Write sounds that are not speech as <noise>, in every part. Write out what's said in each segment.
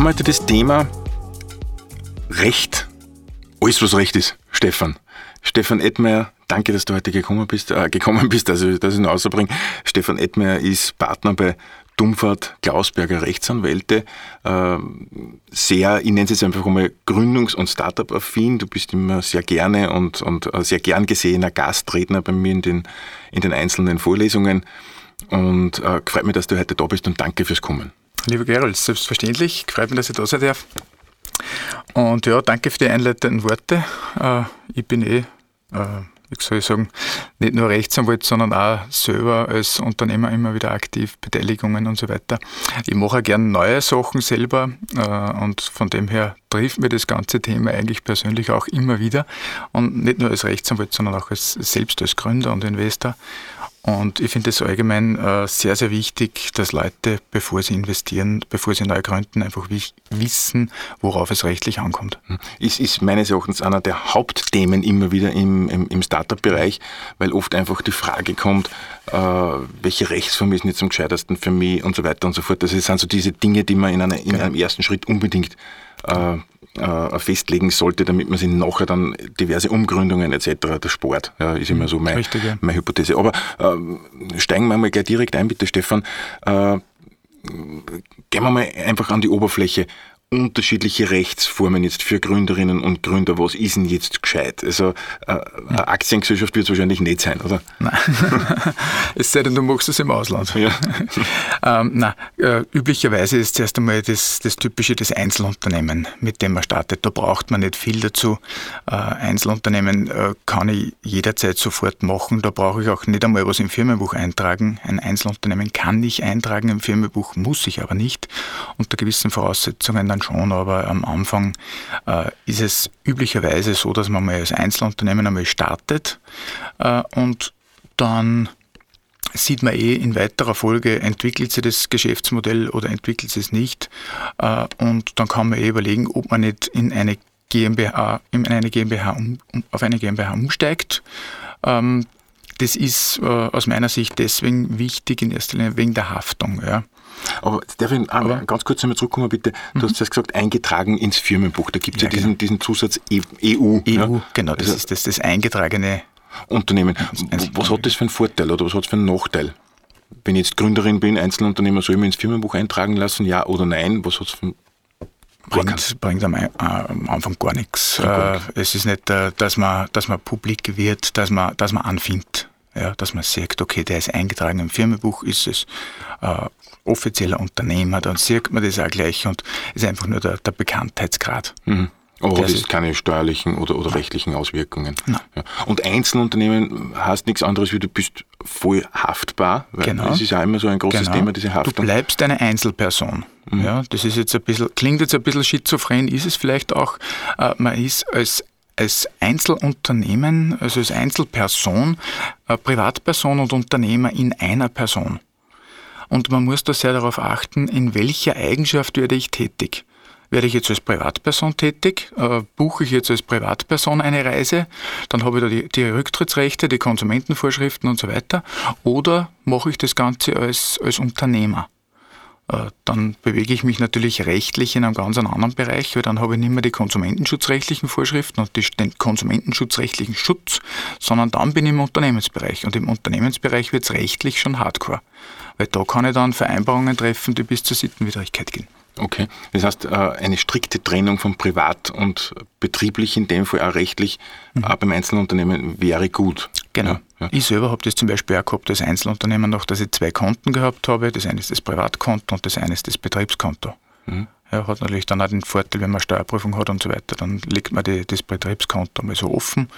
haben heute das Thema Recht. Alles, was Recht ist, Stefan. Stefan Edmeier, danke, dass du heute gekommen bist, äh, gekommen bist, also dass ich ihn außerbringe. Stefan Edmeier ist Partner bei Dumfert Klausberger Rechtsanwälte. Äh, sehr, ich nenne es jetzt einfach einmal Gründungs- und Startup-affin. Du bist immer sehr gerne und, und äh, sehr gern gesehener Gastredner bei mir in den, in den einzelnen Vorlesungen. Und äh, freut mich, dass du heute da bist und danke fürs Kommen. Lieber Gerald, selbstverständlich. Freut mich, dass ich da sein darf. Und ja, danke für die einleitenden Worte. Äh, ich bin eh, äh, wie soll ich sagen, nicht nur Rechtsanwalt, sondern auch selber als Unternehmer immer wieder aktiv, Beteiligungen und so weiter. Ich mache auch gerne neue Sachen selber äh, und von dem her trifft mir das ganze Thema eigentlich persönlich auch immer wieder. Und nicht nur als Rechtsanwalt, sondern auch als, selbst als Gründer und Investor. Und ich finde es allgemein äh, sehr, sehr wichtig, dass Leute, bevor sie investieren, bevor sie neu gründen, einfach wissen, worauf es rechtlich ankommt. Hm. Ist, ist meines Erachtens einer der Hauptthemen immer wieder im, im, im Startup-Bereich, weil oft einfach die Frage kommt, äh, welche Rechtsform ist jetzt am gescheitersten für mich und so weiter und so fort. Das sind so diese Dinge, die man in, einer, in genau. einem ersten Schritt unbedingt äh, äh, festlegen sollte, damit man sich nachher dann diverse Umgründungen etc. der Sport, ja, ist immer so mein, Richtig, ja. meine Hypothese. Aber äh, steigen wir mal gleich direkt ein, bitte Stefan. Äh, gehen wir mal einfach an die Oberfläche unterschiedliche Rechtsformen jetzt für Gründerinnen und Gründer. Was ist denn jetzt gescheit? Also äh, eine Aktiengesellschaft wird es wahrscheinlich nicht sein, oder? Nein. <laughs> es sei denn, du machst es im Ausland. Ja. <laughs> ähm, nein, äh, üblicherweise ist zuerst einmal das, das Typische das Einzelunternehmen, mit dem man startet. Da braucht man nicht viel dazu. Äh, Einzelunternehmen äh, kann ich jederzeit sofort machen. Da brauche ich auch nicht einmal was im Firmenbuch eintragen. Ein Einzelunternehmen kann ich eintragen im Firmenbuch, muss ich aber nicht. Unter gewissen Voraussetzungen dann dann schon, aber am Anfang äh, ist es üblicherweise so, dass man mal als Einzelunternehmen einmal startet äh, und dann sieht man eh in weiterer Folge, entwickelt sich das Geschäftsmodell oder entwickelt es nicht. Äh, und dann kann man eh überlegen, ob man nicht in eine GmbH, in eine GmbH um, auf eine GmbH umsteigt. Ähm, das ist äh, aus meiner Sicht deswegen wichtig, in erster Linie wegen der Haftung. Ja. Aber darf ich Aber, ganz kurz einmal zurückkommen, bitte? Du mhm. hast jetzt gesagt, eingetragen ins Firmenbuch. Da gibt es ja, ja, diesen, genau. diesen Zusatz EU. EU, ja? E genau, das also, ist das, das eingetragene Unternehmen. Was hat das für einen Vorteil oder was hat es für einen Nachteil? Wenn ich jetzt Gründerin bin, Einzelunternehmer, soll ich mir ins Firmenbuch eintragen lassen, ja oder nein? Was hat es für einen bringt, bringt am, am, Anfang gar nichts. Äh, es ist nicht, äh, dass man, dass man publik wird, dass man, dass man anfindet. Ja, dass man sagt, okay, der ist eingetragen im Firmenbuch, ist es äh, offizieller Unternehmer, dann sieht man das auch gleich und ist einfach nur der, der Bekanntheitsgrad. Mhm. Aber das ist keine steuerlichen oder, oder rechtlichen Auswirkungen. Ja. Und Einzelunternehmen heißt nichts anderes, wie du bist voll haftbar. Weil genau. Das ist ja immer so ein großes genau. Thema, diese Haftung. Du bleibst eine Einzelperson. Mhm. Ja, das ist jetzt ein bisschen, klingt jetzt ein bisschen schizophren, ist es vielleicht auch. Äh, man ist als als Einzelunternehmen, also als Einzelperson, äh, Privatperson und Unternehmer in einer Person. Und man muss da sehr darauf achten, in welcher Eigenschaft werde ich tätig. Werde ich jetzt als Privatperson tätig? Äh, buche ich jetzt als Privatperson eine Reise? Dann habe ich da die, die, Rücktrittsrechte, die Konsumentenvorschriften und so weiter. Oder mache ich das Ganze als, als Unternehmer? Äh, dann bewege ich mich natürlich rechtlich in einem ganz anderen Bereich, weil dann habe ich nicht mehr die konsumentenschutzrechtlichen Vorschriften und den konsumentenschutzrechtlichen Schutz, sondern dann bin ich im Unternehmensbereich. Und im Unternehmensbereich wird es rechtlich schon hardcore, weil da kann ich dann Vereinbarungen treffen, die bis zur Sittenwidrigkeit gehen. Okay, das heißt, äh, eine strikte Trennung von privat und betrieblich, in dem Fall auch rechtlich, mhm. auch beim Einzelunternehmen wäre gut. Genau. Ja, ja. Ich selber habe das zum Beispiel auch gehabt als Einzelunternehmen noch, dass ich zwei Konten gehabt habe. Das eine ist das Privatkonto und das eine ist das Betriebskonto. Mhm. Ja, hat natürlich dann auch den Vorteil, wenn man Steuerprüfung hat und so weiter, dann legt man die, das Betriebskonto mal so offen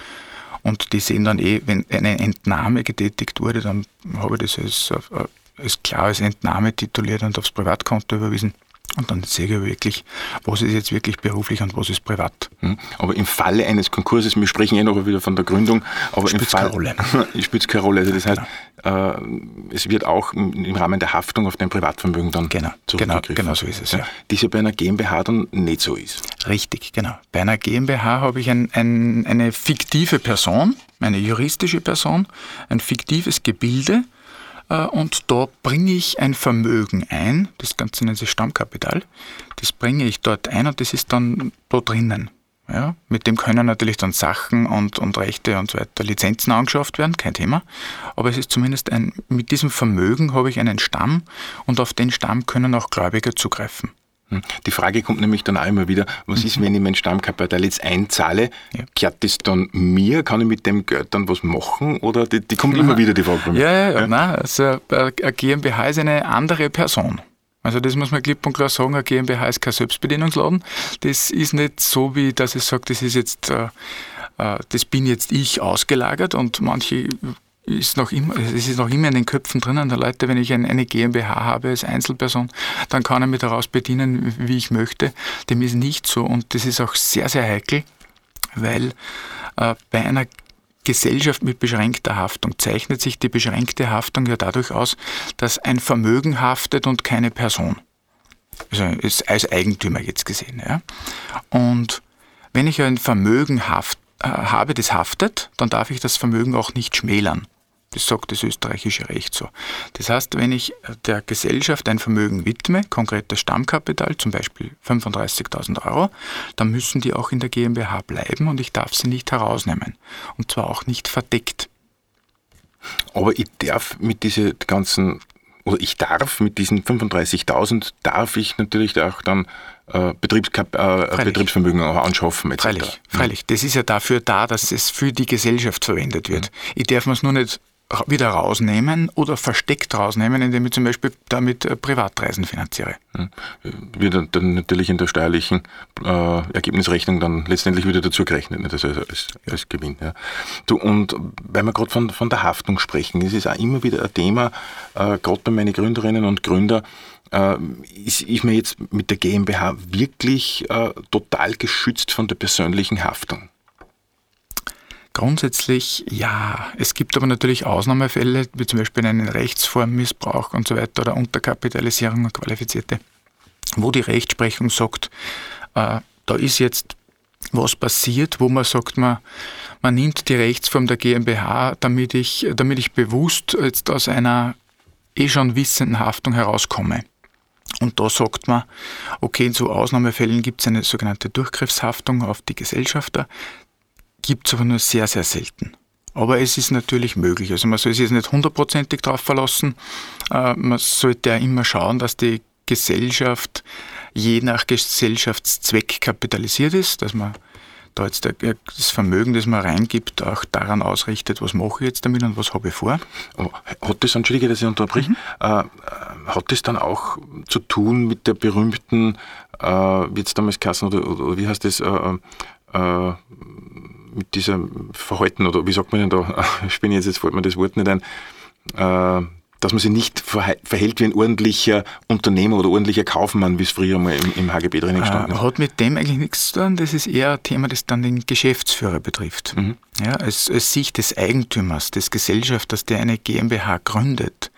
und die sehen dann eh, wenn eine Entnahme getätigt wurde, dann habe ich das als, äh, als klar als Entnahme tituliert und aufs Privatkonto überwiesen. Und dann sehe ich wirklich, was ist jetzt wirklich beruflich und was ist privat. Hm. Aber im Falle eines Konkurses, wir sprechen eh noch wieder von der Gründung, aber spielt im Fall, keine Rolle. <laughs> spielt keine Rolle. Also das heißt, genau. äh, es wird auch im Rahmen der Haftung auf dein Privatvermögen dann genau, genau, genau so ist es. Ja. Die ja bei einer GmbH dann nicht so ist. Richtig, genau. Bei einer GmbH habe ich ein, ein, eine fiktive Person, eine juristische Person, ein fiktives Gebilde, und da bringe ich ein Vermögen ein, das Ganze nennt sich Stammkapital, das bringe ich dort ein und das ist dann da drinnen. Ja, mit dem können natürlich dann Sachen und, und Rechte und so weiter, Lizenzen angeschafft werden, kein Thema. Aber es ist zumindest ein, mit diesem Vermögen habe ich einen Stamm und auf den Stamm können auch Gläubiger zugreifen. Hm. Die Frage kommt nämlich dann auch immer wieder, was ist, wenn ich mein Stammkapital jetzt einzahle? Ja. Kehrt das dann mir? Kann ich mit dem Geld dann was machen? Oder die, die kommt immer wieder, die Frage. Ja, ja, ja. ja. Nein, also eine GmbH ist eine andere Person. Also das muss man klipp und klar sagen, eine GmbH ist kein Selbstbedienungsladen. Das ist nicht so, wie dass ich sage, das ist jetzt, äh, äh, das bin jetzt ich ausgelagert und manche ist noch immer, es ist noch immer in den Köpfen drinnen der Leute, wenn ich eine GmbH habe als Einzelperson, dann kann er mich daraus bedienen, wie ich möchte. Dem ist nicht so und das ist auch sehr, sehr heikel, weil äh, bei einer Gesellschaft mit beschränkter Haftung zeichnet sich die beschränkte Haftung ja dadurch aus, dass ein Vermögen haftet und keine Person. Also ist als Eigentümer jetzt gesehen. Ja. Und wenn ich ein Vermögen haft, äh, habe, das haftet, dann darf ich das Vermögen auch nicht schmälern. Das sagt das österreichische Recht so. Das heißt, wenn ich der Gesellschaft ein Vermögen widme, konkretes Stammkapital, zum Beispiel 35.000 Euro, dann müssen die auch in der GmbH bleiben und ich darf sie nicht herausnehmen. Und zwar auch nicht verdeckt. Aber ich darf mit diesen ganzen, oder ich darf mit diesen 35.000, darf ich natürlich auch dann äh, Betriebskap äh, Betriebsvermögen anschaffen. Etc. Freilich, freilich. Das ist ja dafür da, dass es für die Gesellschaft verwendet wird. Mhm. Ich darf mir es nur nicht wieder rausnehmen oder versteckt rausnehmen, indem ich zum Beispiel damit äh, Privatreisen finanziere. Hm. Wird dann natürlich in der steuerlichen äh, Ergebnisrechnung dann letztendlich wieder dazu gerechnet, nicht? Also als, als Gewinn. Ja. Du, und weil wir gerade von, von der Haftung sprechen, das ist auch immer wieder ein Thema, äh, gerade bei meinen Gründerinnen und Gründern, äh, ist, ist mir jetzt mit der GmbH wirklich äh, total geschützt von der persönlichen Haftung. Grundsätzlich ja. Es gibt aber natürlich Ausnahmefälle, wie zum Beispiel einen Rechtsformmissbrauch und so weiter oder Unterkapitalisierung und Qualifizierte, wo die Rechtsprechung sagt, äh, da ist jetzt was passiert, wo man sagt, man, man nimmt die Rechtsform der GmbH, damit ich, damit ich bewusst jetzt aus einer eh schon wissenden Haftung herauskomme. Und da sagt man, okay, in so Ausnahmefällen gibt es eine sogenannte Durchgriffshaftung auf die Gesellschafter gibt es aber nur sehr, sehr selten. Aber es ist natürlich möglich. Also man soll sich jetzt nicht hundertprozentig darauf verlassen. Äh, man sollte ja immer schauen, dass die Gesellschaft je nach Gesellschaftszweck kapitalisiert ist, dass man da jetzt das Vermögen, das man reingibt, auch daran ausrichtet, was mache ich jetzt damit und was habe ich vor. Hat das, entschuldige, dass ich unterbreche, mhm. äh, hat das dann auch zu tun mit der berühmten, äh, wie jetzt damals Kassen oder, oder, wie heißt das, äh, äh mit diesem Verhalten, oder wie sagt man denn da, <laughs> ich bin jetzt, jetzt fällt mir das Wort nicht ein, äh, dass man sich nicht verhält wie ein ordentlicher Unternehmer oder ordentlicher Kaufmann, wie es früher mal im, im HGB drin gestanden ist. Hat mit dem eigentlich nichts zu tun. Das ist eher ein Thema, das dann den Geschäftsführer betrifft. Mhm. Ja, als, als Sicht des Eigentümers, des Gesellschafters, der eine GmbH gründet,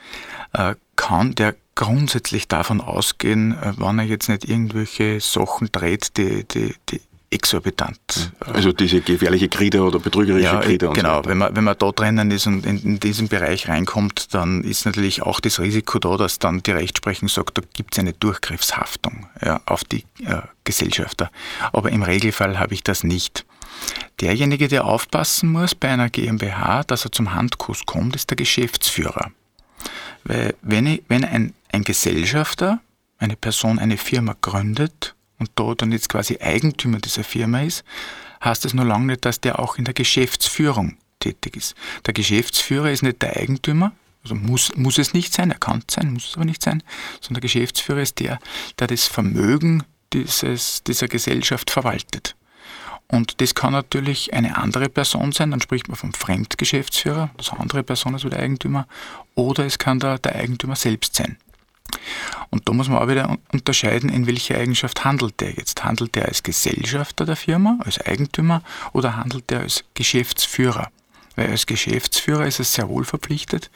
äh, kann der grundsätzlich davon ausgehen, äh, wenn er jetzt nicht irgendwelche Sachen dreht, die, die, die exorbitant. Also diese gefährliche Krieger oder betrügerische ja, Krieger. Und genau, so wenn, man, wenn man da drinnen ist und in, in, diesen Bereich reinkommt, dann ist natürlich auch das Risiko da, dass dann die Rechtsprechung sagt, da gibt es eine Durchgriffshaftung ja, auf die äh, Gesellschafter. Aber im Regelfall habe ich das nicht. Derjenige, der aufpassen muss bei einer GmbH, dass er zum Handkuss kommt, ist der Geschäftsführer. Weil wenn, ich, wenn ein, ein Gesellschafter, eine Person eine Firma gründet, und da dann jetzt quasi Eigentümer dieser Firma ist, heißt das nur lange nicht, dass der auch in der Geschäftsführung tätig ist. Der Geschäftsführer ist nicht der Eigentümer, also muss, muss es nicht sein, er kann es sein, muss es aber nicht sein, sondern der Geschäftsführer ist der, der das Vermögen dieses, dieser Gesellschaft verwaltet. Und das kann natürlich eine andere Person sein, dann spricht man vom Fremdgeschäftsführer, das andere Person ist wieder Eigentümer, oder es kann der, der Eigentümer selbst sein. Und da muss man auch wieder unterscheiden, in welcher Eigenschaft handelt der jetzt. Handelt der als Gesellschafter der Firma, als Eigentümer oder handelt der als Geschäftsführer? Weil als Geschäftsführer ist es sehr wohl verpflichtet,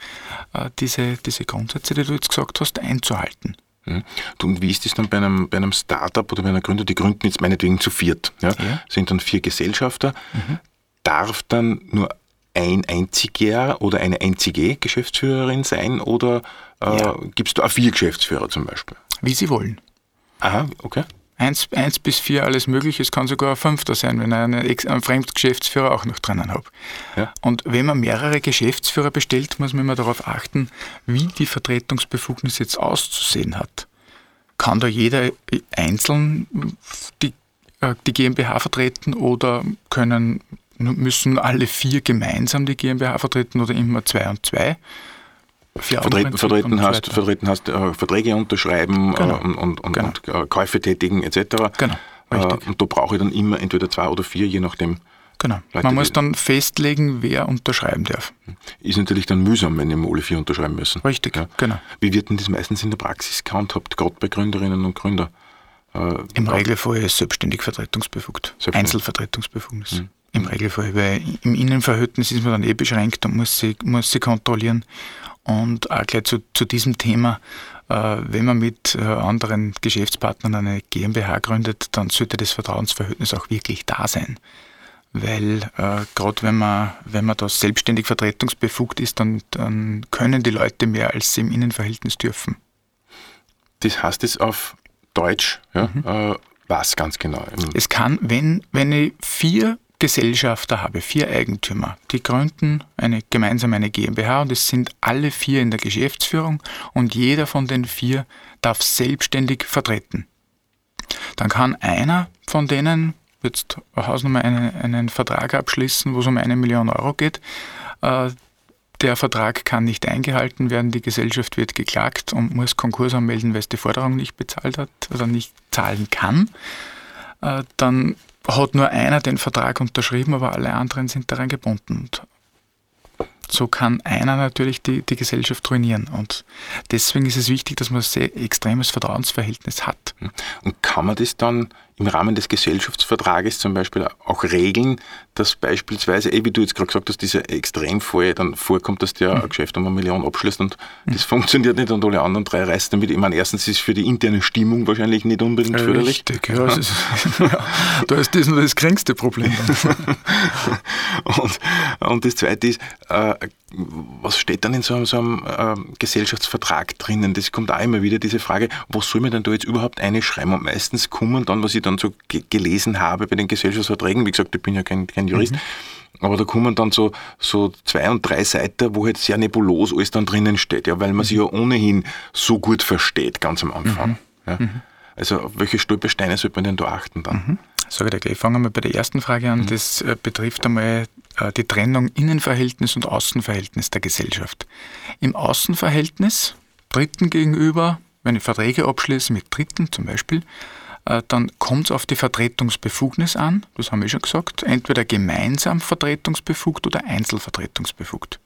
äh, diese, diese Grundsätze, die du jetzt gesagt hast, einzuhalten. Mhm. Und wie ist das dann bei einem, bei einem Startup oder bei einer Gründer? Die gründen jetzt meinetwegen zu viert. Ja? ja. Sind dann vier Gesellschafter. Mhm. Darf dann nur ein einziger oder eine einzige Geschäftsführerin sein oder äh, ja. gibt es da auch vier Geschäftsführer zum Beispiel? Wie Sie wollen. Aha, okay. Eins, eins bis vier alles mögliche, es kann sogar ein fünfter sein, wenn ich einen, einen Fremdgeschäftsführer auch noch drinnen habe. Ja. Und wenn man mehrere Geschäftsführer bestellt, muss man immer darauf achten, wie die Vertretungsbefugnis jetzt auszusehen hat. Kann da jeder einzeln die, äh, die GmbH vertreten oder können, müssen alle vier gemeinsam die GmbH vertreten oder immer zwei und zwei? vertreten, vertreten hast, vertreten hast äh, Verträge unterschreiben genau. äh, und, und, genau. und äh, Käufe tätigen etc. Genau. Äh, und da brauche ich dann immer entweder zwei oder vier, je nachdem. Genau. Leute, Man muss dann festlegen, wer unterschreiben darf. Ist natürlich dann mühsam, wenn immer alle vier unterschreiben müssen. Richtig, ja. genau. Wie wird denn das meistens in der Praxis gehandhabt, gerade bei Gründerinnen und Gründern? Äh, Im Regelfall ist selbstständig vertretungsbefugt. Selbstständig. Einzelvertretungsbefugnis. Mhm. Im Regelfall, weil im Innenverhältnis ist man dann eh beschränkt und muss sie, muss sie kontrollieren. Und auch gleich zu, zu diesem Thema, äh, wenn man mit äh, anderen Geschäftspartnern eine GmbH gründet, dann sollte das Vertrauensverhältnis auch wirklich da sein. Weil äh, gerade wenn man, wenn man da selbstständig vertretungsbefugt ist, dann, dann können die Leute mehr, als sie im Innenverhältnis dürfen. Das heißt es auf Deutsch, ja, mhm. äh, was ganz genau? Es kann, wenn, wenn ich vier Gesellschafter habe, vier Eigentümer. Die gründen eine, gemeinsam eine GmbH und es sind alle vier in der Geschäftsführung und jeder von den vier darf selbstständig vertreten. Dann kann einer von denen jetzt Hausnummer einen, einen Vertrag abschließen, wo es um eine Million Euro geht. Äh, der Vertrag kann nicht eingehalten werden, die Gesellschaft wird geklagt und muss Konkurs anmelden, weil es die Forderung nicht bezahlt hat oder nicht zahlen kann. Äh, dann hat nur einer den Vertrag unterschrieben, aber alle anderen sind daran gebunden. Und so kann einer natürlich die, die Gesellschaft ruinieren. Und deswegen ist es wichtig, dass man ein sehr extremes Vertrauensverhältnis hat. Und kann man das dann im Rahmen des Gesellschaftsvertrages zum Beispiel auch regeln, dass beispielsweise, eh, wie du jetzt gerade gesagt hast, dieser Extremfall dann vorkommt, dass der mhm. ein Geschäft um eine Million abschließt und mhm. das funktioniert nicht und alle anderen drei reißen damit. Ich meine, erstens ist es für die interne Stimmung wahrscheinlich nicht unbedingt ja, förderlich. Richtig, ja, ist, <laughs> ja, da ist das nur das geringste Problem. <laughs> und, und das zweite ist, äh, was steht dann in so einem, so einem äh, Gesellschaftsvertrag drinnen? Das kommt auch immer wieder diese Frage, was soll mir denn da jetzt überhaupt einschreiben? Und meistens kommen dann, was ich dann so gelesen habe bei den Gesellschaftsverträgen, wie gesagt, ich bin ja kein, kein Jurist, mhm. aber da kommen dann so, so zwei und drei Seiten, wo halt sehr nebulos alles dann drinnen steht, ja, weil man mhm. sich ja ohnehin so gut versteht, ganz am Anfang. Mhm. Ja. Mhm. Also auf welche Stolpersteine sollte man denn da achten dann? Mhm. Sage ich dir gleich. Fangen wir bei der ersten Frage an. Mhm. Das äh, betrifft einmal die Trennung Innenverhältnis und Außenverhältnis der Gesellschaft. Im Außenverhältnis Dritten gegenüber, wenn ich Verträge abschließe mit Dritten zum Beispiel, äh, dann kommt es auf die Vertretungsbefugnis an, das haben wir schon gesagt, entweder gemeinsam vertretungsbefugt oder einzelvertretungsbefugt.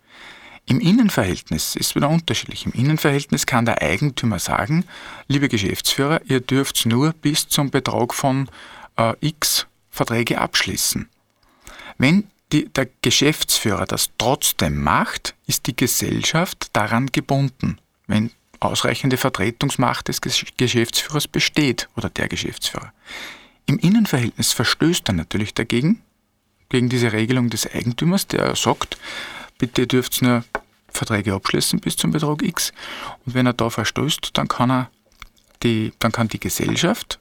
Im Innenverhältnis ist es wieder unterschiedlich. Im Innenverhältnis kann der Eigentümer sagen, liebe Geschäftsführer, ihr dürft nur bis zum Betrag von äh, X Verträge abschließen. Wenn die, der Geschäftsführer das trotzdem macht, ist die Gesellschaft daran gebunden, wenn ausreichende Vertretungsmacht des Geschäftsführers besteht oder der Geschäftsführer. Im Innenverhältnis verstößt er natürlich dagegen, gegen diese Regelung des Eigentümers, der sagt, bitte dürft nur Verträge abschließen bis zum Betrag X. Und wenn er da verstößt, dann kann er die, dann kann die Gesellschaft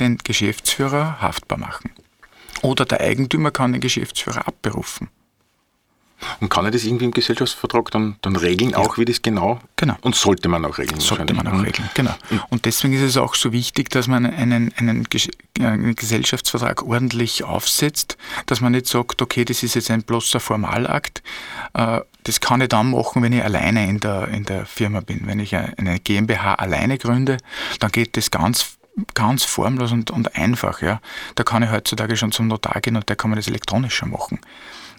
den Geschäftsführer haftbar machen. Oder der Eigentümer kann den Geschäftsführer abberufen. Und kann er das irgendwie im Gesellschaftsvertrag dann, dann regeln, ja. auch wie das genau? Genau. Und sollte man auch regeln? Sollte man auch mhm. regeln, genau. Und deswegen ist es auch so wichtig, dass man einen, einen, einen Gesellschaftsvertrag ordentlich aufsetzt, dass man nicht sagt, okay, das ist jetzt ein bloßer Formalakt. Äh, das kann ich dann machen, wenn ich alleine in der, in der Firma bin. Wenn ich eine GmbH alleine gründe, dann geht das ganz ganz formlos und, und einfach. Ja. Da kann ich heutzutage schon zum Notar gehen und der kann man das elektronisch schon machen.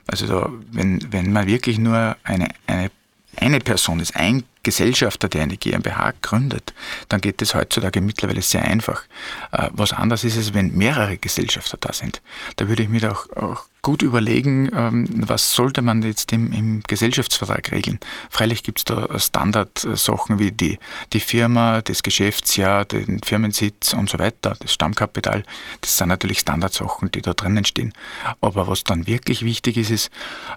Also da, wenn, wenn man wirklich nur eine, eine, eine Person ist, ein Gesellschafter, der eine GmbH gründet, dann geht das heutzutage mittlerweile sehr einfach. Äh, was anders ist es, wenn mehrere Gesellschafter da sind. Da würde ich mich auch, auch gut überlegen, ähm, was sollte man jetzt im, im Gesellschaftsvertrag regeln. Freilich gibt es da Standardsachen wie die, die Firma, das Geschäftsjahr, den Firmensitz und so weiter, das Stammkapital. Das sind natürlich Standardsachen, die da drinnen stehen. Aber was dann wirklich wichtig ist, ist,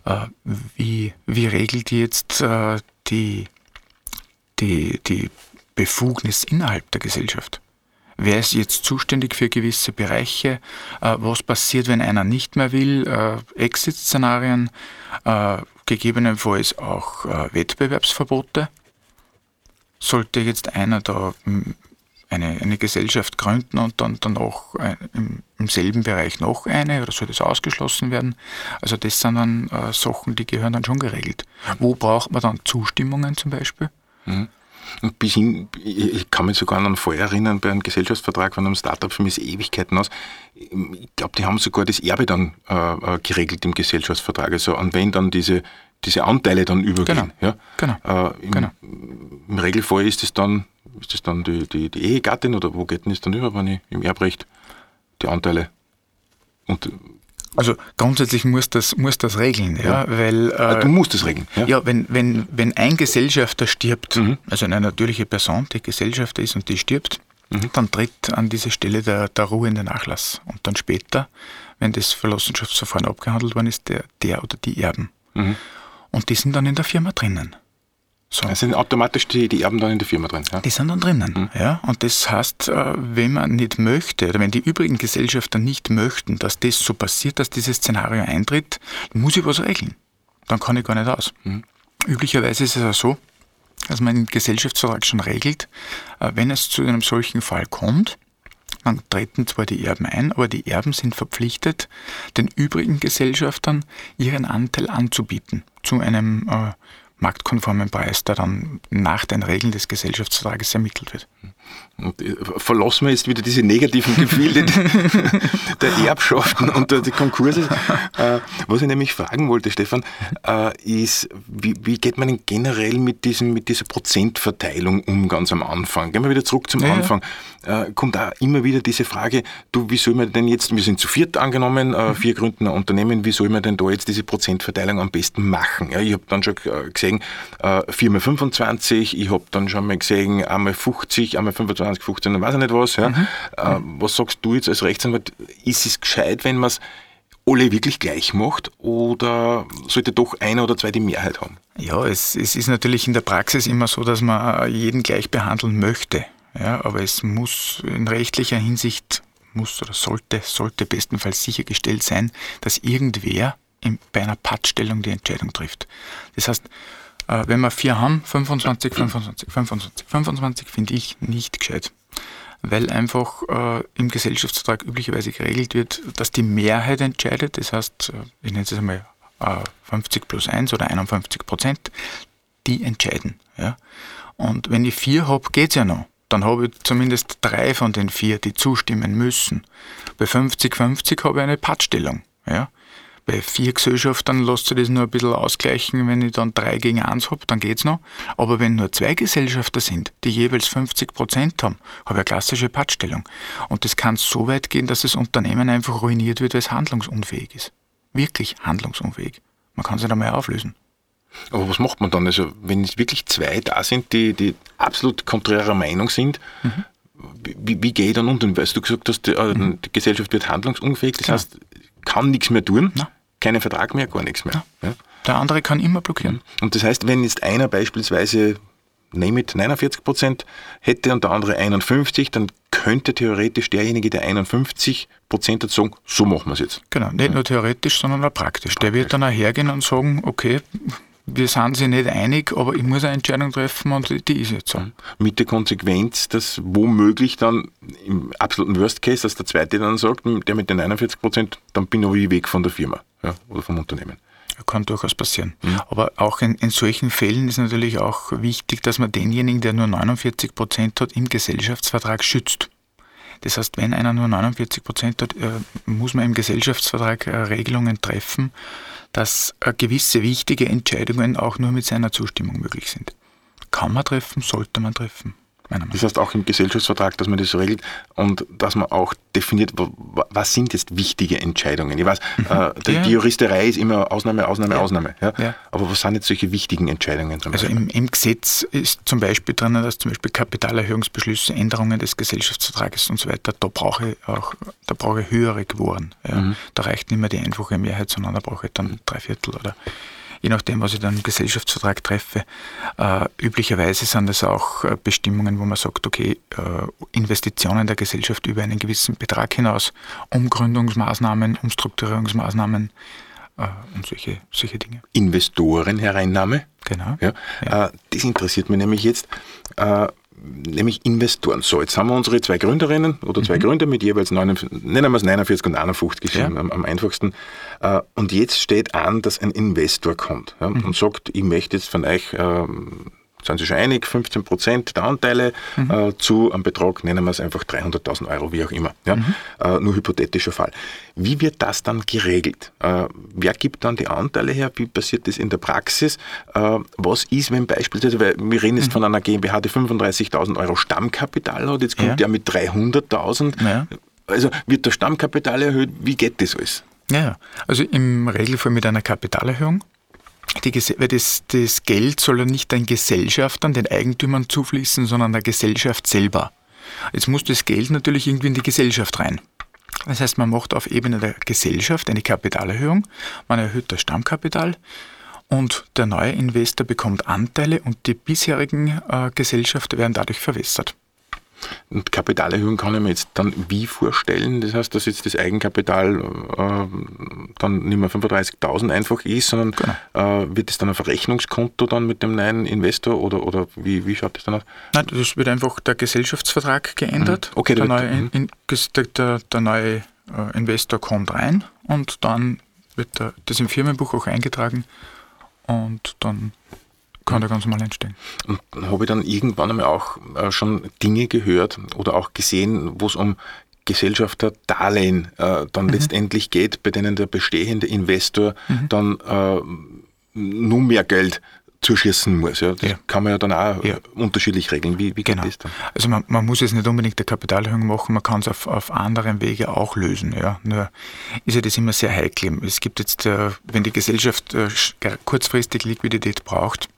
äh, wie, wie regelt jetzt äh, die, die, die Befugnis innerhalb der Gesellschaft? Wer ist jetzt zuständig für gewisse Bereiche, äh, was passiert, wenn einer nicht mehr will, äh, Exit-Szenarien, äh, gegebenenfalls auch Wettbewerbsverbote. Sollte jetzt einer da eine, eine Gesellschaft gründen und dann danach im, im, selben Bereich noch eine oder soll das ausgeschlossen werden? Also das sind dann Sachen, die gehören dann schon geregelt. Wo braucht man dann Zustimmungen zum Beispiel? Mhm. Und bis hin, ich kann mich sogar an einen Fall erinnern, bei einem Gesellschaftsvertrag von einem Startup für mich Ewigkeiten aus. Ich glaube, die haben sogar das Erbe dann äh, äh, geregelt im Gesellschaftsvertrag. Also an wen dann diese, diese Anteile dann übergehen. Genau. Ja? Genau. Äh, im, genau. Im Regelfall ist es dann, ist das dann die, die, die Ehegattin oder wo geht denn das dann über, wenn ich im Erbrecht die Anteile und also grundsätzlich muss das, muss das regeln, ja, ja. weil... Äh, du musst es regeln. Ja, ja wenn, wenn, wenn ein Gesellschafter stirbt, mhm. also eine natürliche Person, die Gesellschafter ist und die stirbt, mhm. dann tritt an diese Stelle der, der ruhende Nachlass. Und dann später, wenn das Verlassenschaftsverfahren abgehandelt worden ist, der, der oder die Erben. Mhm. Und die sind dann in der Firma drinnen. So. Das sind automatisch die, die Erben dann in der Firma drin. Ja? Die sind dann drinnen. Mhm. Ja? Und das heißt, äh, wenn man nicht möchte, oder wenn die übrigen Gesellschafter nicht möchten, dass das so passiert, dass dieses Szenario eintritt, muss ich was regeln. Dann kann ich gar nicht aus. Mhm. Üblicherweise ist es ja so, dass man im Gesellschaftsvertrag schon regelt, äh, wenn es zu einem solchen Fall kommt, dann treten zwar die Erben ein, aber die Erben sind verpflichtet, den übrigen Gesellschaftern ihren Anteil anzubieten zu einem äh, marktkonformen Preis, der dann nach den Regeln des Gesellschaftsvertrages ermittelt wird. Und äh, verlassen wir jetzt wieder diese negativen Gefühle <laughs> der Erbschaften und der Konkurse. Äh, was ich nämlich fragen wollte, Stefan, äh, ist, wie, wie, geht man denn generell mit, diesem, mit dieser Prozentverteilung um ganz am Anfang? Gehen wir wieder zurück zum ja, Anfang. Kommt da immer wieder diese Frage, du, wie soll man denn jetzt, wir sind zu viert angenommen, mhm. vier gründen ein Unternehmen, wie soll man denn da jetzt diese Prozentverteilung am besten machen? Ja, ich habe dann schon gesehen, viermal 25, ich habe dann schon mal gesehen, einmal 50, einmal 25, 15 und weiß ich nicht was. Ja. Mhm. Äh, was sagst du jetzt als Rechtsanwalt? Ist es gescheit, wenn man es alle wirklich gleich macht oder sollte doch einer oder zwei die Mehrheit haben? Ja, es, es ist natürlich in der Praxis immer so, dass man jeden gleich behandeln möchte. Ja, aber es muss in rechtlicher Hinsicht muss oder sollte, sollte bestenfalls sichergestellt sein, dass irgendwer in, bei einer Pattstellung die Entscheidung trifft. Das heißt, äh, wenn wir vier haben, 25, 25, 25, 25 finde ich nicht gescheit. Weil einfach äh, im Gesellschaftsvertrag üblicherweise geregelt wird, dass die Mehrheit entscheidet. Das heißt, äh, ich nenne es einmal äh, 50 plus 1 oder 51 Prozent, die entscheiden. Ja? Und wenn ich vier habe, geht es ja noch. Dann habe ich zumindest drei von den vier, die zustimmen müssen. Bei 50-50 habe ich eine Pattstellung. Ja? Bei vier Gesellschaften lässt sich das nur ein bisschen ausgleichen, wenn ich dann drei gegen eins habe, dann geht's noch. Aber wenn nur zwei Gesellschafter sind, die jeweils 50 Prozent haben, habe ich eine klassische Pattstellung. Und das kann so weit gehen, dass das Unternehmen einfach ruiniert wird, weil es handlungsunfähig ist. Wirklich handlungsunfähig. Man kann es nicht einmal auflösen. Aber was macht man dann? Also, wenn es wirklich zwei da sind, die, die absolut konträrer Meinung sind, mhm. wie, wie gehe ich dann um? Weil du gesagt hast, die, äh, mhm. die Gesellschaft wird handlungsunfähig, das ja. heißt, kann nichts mehr tun. Na keinen Vertrag mehr, gar nichts mehr. Ja. Der andere kann immer blockieren. Und das heißt, wenn jetzt einer beispielsweise nehme it 49 Prozent hätte und der andere 51, dann könnte theoretisch derjenige, der 51 Prozent hat, sagen, so machen wir es jetzt. Genau, nicht nur theoretisch, sondern auch praktisch. Der wird dann auch hergehen und sagen, okay, wir sind sich nicht einig, aber ich muss eine Entscheidung treffen und die ist jetzt so. Mit der Konsequenz, dass womöglich dann im absoluten Worst Case, dass der Zweite dann sagt, der mit den 41 Prozent, dann bin ich weg von der Firma ja, oder vom Unternehmen. Kann durchaus passieren. Mhm. Aber auch in, in, solchen Fällen ist natürlich auch wichtig, dass man denjenigen, der nur 49 Prozent hat, im Gesellschaftsvertrag schützt. Das heißt, wenn einer nur 49 Prozent hat, äh, muss man im Gesellschaftsvertrag äh, Regelungen treffen, dass äh, gewisse wichtige Entscheidungen auch nur mit seiner Zustimmung möglich sind. Kann man treffen, sollte man treffen. Das heißt auch im Gesellschaftsvertrag, dass man das regelt und dass man auch definiert, was sind jetzt wichtige Entscheidungen. Ich weiß, mhm. äh, die, ja. die, Juristerei ist immer Ausnahme, Ausnahme, ja. Ausnahme. Ja? Aber was sind jetzt solche wichtigen Entscheidungen? Also im, im, Gesetz ist zum Beispiel drin, dass zum Beispiel Kapitalerhöhungsbeschlüsse, Änderungen des Gesellschaftsvertrages und so weiter, da brauche ich auch, da brauche ich höhere Gewohren. Mhm. Da reicht nicht mehr die einfache Mehrheit, sondern da brauche ich dann drei Viertel oder je nachdem, was ich dann im Gesellschaftsvertrag treffe. Äh, üblicherweise sind das auch äh, Bestimmungen, wo man sagt, okay, äh, Investitionen der Gesellschaft über einen gewissen Betrag hinaus, Umgründungsmaßnahmen, Umstrukturierungsmaßnahmen äh, und solche, solche Dinge. Investorenhereinnahme? Genau. Ja. ja. Äh, das interessiert mich nämlich jetzt äh, nämlich Investoren. So, jetzt haben wir unsere zwei Gründerinnen oder zwei mhm. Gründer mit jeweils 49, nennen wir es 49 und 51 ja. am, am, einfachsten. Äh, und jetzt steht an, dass ein Investor kommt ja, mhm. und sagt, ich möchte jetzt von euch ähm, sind Sie schon einig, 15 Prozent der Anteile mhm. äh, zu einem Betrag, nennen wir es einfach 300.000 Euro, wie auch immer. Ja? Mhm. Äh, nur hypothetischer Fall. Wie wird das dann geregelt? Äh, wer gibt dann die Anteile her? Wie passiert das in der Praxis? Äh, was ist, wenn beispielsweise, weil wir reden jetzt mhm. von einer GmbH, die 35.000 Euro Stammkapital hat, jetzt kommt ja. der mit 300.000. Ja. Also wird das Stammkapital erhöht? Wie geht das alles? Ja, also im Regelfall mit einer Kapitalerhöhung die, das, das Geld soll ja nicht den Gesellschaftern, den Eigentümern zufließen, sondern der Gesellschaft selber. Jetzt muss das Geld natürlich irgendwie in die Gesellschaft rein. Das heißt, man macht auf Ebene der Gesellschaft eine Kapitalerhöhung, man erhöht das Stammkapital und der neue Investor bekommt Anteile und die bisherigen äh, Gesellschaften werden dadurch verwässert. Und Kapitalerhöhung kann ich mir jetzt dann wie vorstellen? Das heißt, dass jetzt das Eigenkapital äh, dann nicht mehr 35.000 einfach ist, sondern genau. äh, wird es dann auf Rechnungskonto dann mit dem neuen Investor oder, oder wie, wie schaut das dann aus? Nein, das wird einfach der Gesellschaftsvertrag geändert. Mhm. Okay, der, neue, in, in, der, der neue äh, Investor kommt rein und dann wird der, das im Firmenbuch auch eingetragen und dann kann da ganz normal entstehen. Und habe ich dann irgendwann einmal auch äh, schon Dinge gehört oder auch gesehen, wo es um Gesellschafterdarlehen äh, dann mhm. letztendlich geht, bei denen der bestehende Investor mhm. dann äh, nur mehr Geld zuschießen muss. Ja. Das ja. kann man ja dann auch ja. unterschiedlich regeln. Wie, wie genau. geht das dann? Also man, man, muss jetzt nicht unbedingt eine Kapitalerhöhung machen, man kann es auf, auf anderen Wege auch lösen. Ja. Nur ist ja das immer sehr heikel. Es gibt jetzt, äh, wenn die Gesellschaft äh, kurzfristig Liquidität braucht,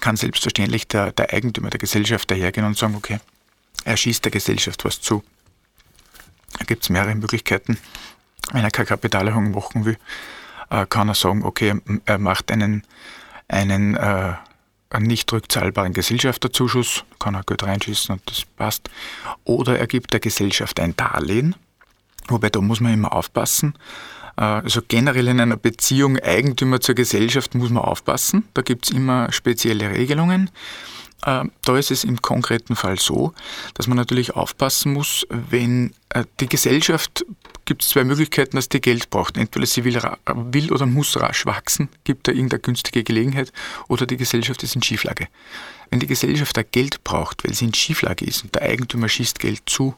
kann selbstverständlich der, der Eigentümer der Gesellschaft dahergehen und sagen, okay, er schießt der Gesellschaft was zu. Da gibt es mehrere Möglichkeiten. Wenn er keine Kapitalerhöhung machen will, äh, kann er sagen, okay, er macht einen, einen, äh, nicht rückzahlbaren Gesellschafterzuschuss, kann er gut reinschießen und das passt. Oder er gibt der Gesellschaft ein Darlehen, wobei da muss man immer aufpassen. Äh, also generell in einer Beziehung Eigentümer zur Gesellschaft muss man aufpassen. Da gibt es immer spezielle Regelungen. Äh, da ist es im konkreten Fall so, dass man natürlich aufpassen muss, wenn äh, die Gesellschaft gibt es zwei Möglichkeiten, dass die Geld braucht. Entweder sie will, will, oder muss rasch wachsen, gibt da irgendeine günstige Gelegenheit, oder die Gesellschaft ist in Schieflage. Wenn die Gesellschaft da Geld braucht, weil sie in Schieflage ist und der Eigentümer schießt Geld zu,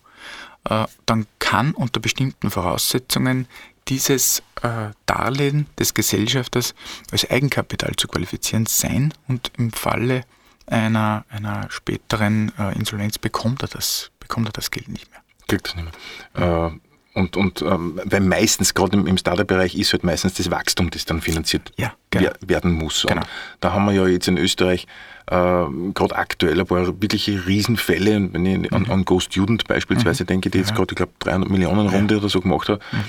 dann kann unter bestimmten Voraussetzungen dieses äh, Darlehen des Gesellschafters als Eigenkapital zu qualifizieren sein und im Falle einer, einer späteren äh, Insolvenz bekommt er, das, bekommt er das Geld nicht mehr. Kriegt das nicht mehr. Äh, und, und ähm, weil meistens, gerade im, im Startup-Bereich, ist halt meistens das Wachstum, das dann finanziert ja, genau. werden muss. Genau. da haben wir ja jetzt in Österreich äh, gerade aktuell ein paar wirkliche Riesenfälle. Und wenn ich an, mhm. an Go Student beispielsweise mhm. denke, die jetzt ja. gerade, ich glaube, 300 Millionen Runde ja. oder so gemacht hat. Mhm.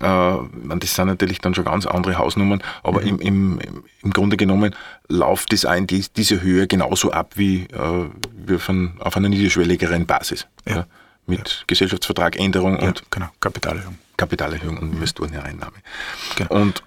Äh, das sind natürlich dann schon ganz andere Hausnummern, aber mhm. im, im, im Grunde genommen läuft das ein, die, diese Höhe genauso ab wie, äh, wie von, auf einer niederschwelligeren Basis. Ja. Ja, mit ja. Gesellschaftsvertrag, Änderung und genau. Kapitalerhöhung. Kapitalerhöhung und Investorenhereinnahme. Genau. Und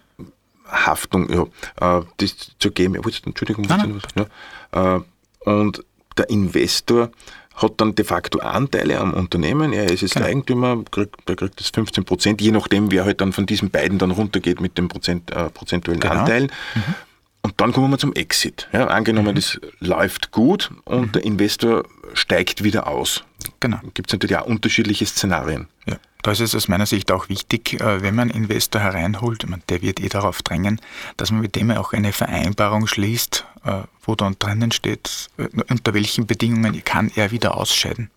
Haftung, ja, äh, das zu geben, Entschuldigung, nein, nein. Äh, und der Investor hat dann de facto Anteile am Unternehmen, er ist jetzt genau. Eigentümer, kriegt, der kriegt das 15 Prozent, je nachdem, wer halt dann von diesen beiden dann runtergeht mit den Prozent, äh, prozentuellen genau. Anteilen. Mhm. Und dann kommen wir zum Exit. Ja, angenommen, mhm. das läuft gut und mhm. der Investor steigt wieder aus. Genau. Gibt es natürlich auch unterschiedliche Szenarien. Ja. Da ist es aus meiner Sicht auch wichtig, äh, wenn man einen Investor hereinholt, der wird eh darauf drängen, dass man mit dem auch eine Vereinbarung schließt, äh, wo dann drinnen steht, äh, unter welchen Bedingungen kann er wieder ausscheiden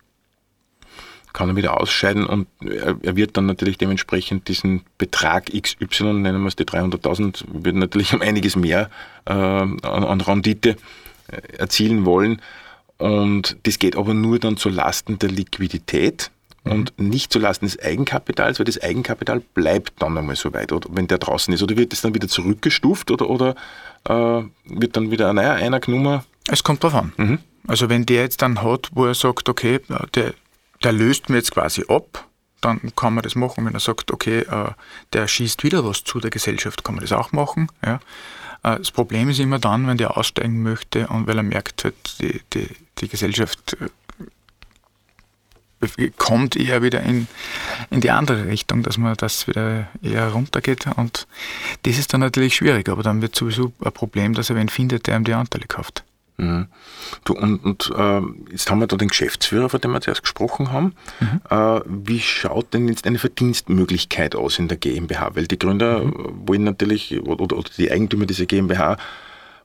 kann er wieder ausscheiden und er, wird dann natürlich dementsprechend diesen Betrag XY, nennen wir es die 300.000, wird natürlich um einiges mehr äh, an, an Rendite äh, erzielen wollen. Und das geht aber nur dann zu Lasten der Liquidität mhm. und nicht zu Lasten des Eigenkapitals, weil das Eigenkapital bleibt dann einmal so weit, oder, wenn der draußen ist. Oder wird das dann wieder zurückgestuft oder, oder äh, wird dann wieder naja, einer genommen? Es kommt drauf an. Mhm. Also wenn der jetzt dann hat, wo er sagt, okay, der der löst mir jetzt quasi ab, dann kann man das machen. Wenn er sagt, okay, äh, der schießt wieder was zu der Gesellschaft, kann man das auch machen. Ja. Äh, das Problem ist immer dann, wenn der aussteigen möchte und weil er merkt, halt, die, die, die Gesellschaft äh, kommt eher wieder in, in die andere Richtung, dass man das wieder eher runtergeht. Und das ist dann natürlich schwierig, aber dann wird sowieso ein Problem, dass er wen findet, der ihm die Anteile kauft. Mhm. Du, und, und äh, jetzt haben wir da den Geschäftsführer, von dem wir zuerst gesprochen haben. Mhm. Äh, wie schaut denn jetzt eine Verdienstmöglichkeit aus in der GmbH? Weil die Gründer mhm. wollen natürlich, oder, oder, die Eigentümer dieser GmbH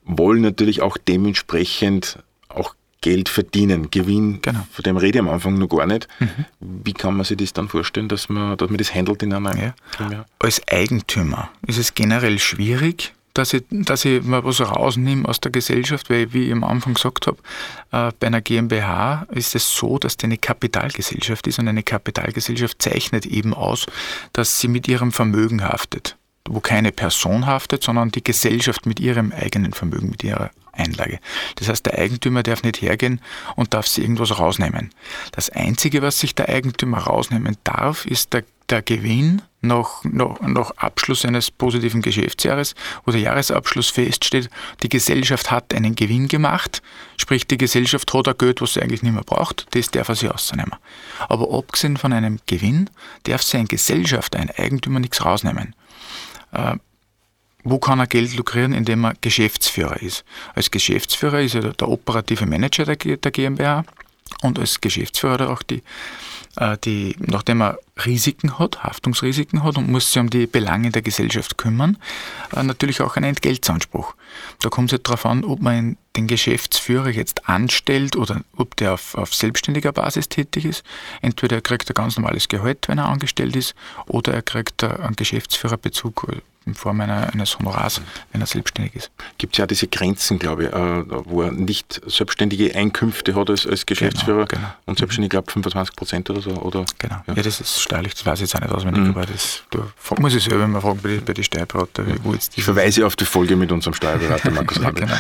wollen natürlich auch dementsprechend auch Geld verdienen, Gewinn, genau. von dem rede ich am Anfang noch gar nicht. Mhm. Wie kann man sich das dann vorstellen, dass man, dass man das handelt in einer ja. GmbH? Als Eigentümer ist es generell schwierig, dass ich, dass ich mal was rausnehme aus der Gesellschaft, weil, wie ich am Anfang gesagt habe, äh, bei einer GmbH ist es so, dass die eine Kapitalgesellschaft ist und eine Kapitalgesellschaft zeichnet eben aus, dass sie mit ihrem Vermögen haftet, wo keine Person haftet, sondern die Gesellschaft mit ihrem eigenen Vermögen, mit ihrer Einlage. Das heißt, der Eigentümer darf nicht hergehen und darf sich irgendwas rausnehmen. Das Einzige, was sich der Eigentümer rausnehmen darf, ist der der Gewinn nach, nach, nach Abschluss eines positiven Geschäftsjahres oder Jahresabschluss feststeht, die Gesellschaft hat einen Gewinn gemacht, sprich die Gesellschaft hat ein Geld, was sie eigentlich nicht mehr braucht, das darf er sich ausnehmen. Aber abgesehen von einem Gewinn darf sich ein Gesellschafter, ein Eigentümer nichts rausnehmen. Äh, wo kann er Geld lukrieren, indem er Geschäftsführer ist? Als Geschäftsführer ist er der operative Manager der, der GmbH und als Geschäftsführer er auch die die, nachdem er Risiken hat, Haftungsrisiken hat und muss sich um die Belange der Gesellschaft kümmern, äh, natürlich auch einen Entgeltsanspruch. Da kommt es halt darauf an, ob man den Geschäftsführer jetzt anstellt oder ob der auf, auf selbstständiger Basis tätig ist. Entweder er kriegt ein ganz normales Gehalt, wenn er angestellt ist, oder er kriegt einen Geschäftsführerbezug in Form einer, eines Honorars, wenn er selbstständig ist. Gibt es ja diese Grenzen, glaube ich, äh, wo er nicht selbstständige Einkünfte hat als, als Geschäftsführer genau, genau. und selbstständig, glaube 25 Prozent oder so. Oder, genau, ja. ja. das ist steuerlich, das weiß ich jetzt auch nicht auswendig, mhm. aber das da muss ich selber mal fragen bei, bei den Steuerberater, wo jetzt Ich verweise auf die Folge mit unserem Steuerberater Markus <laughs> ja, genau.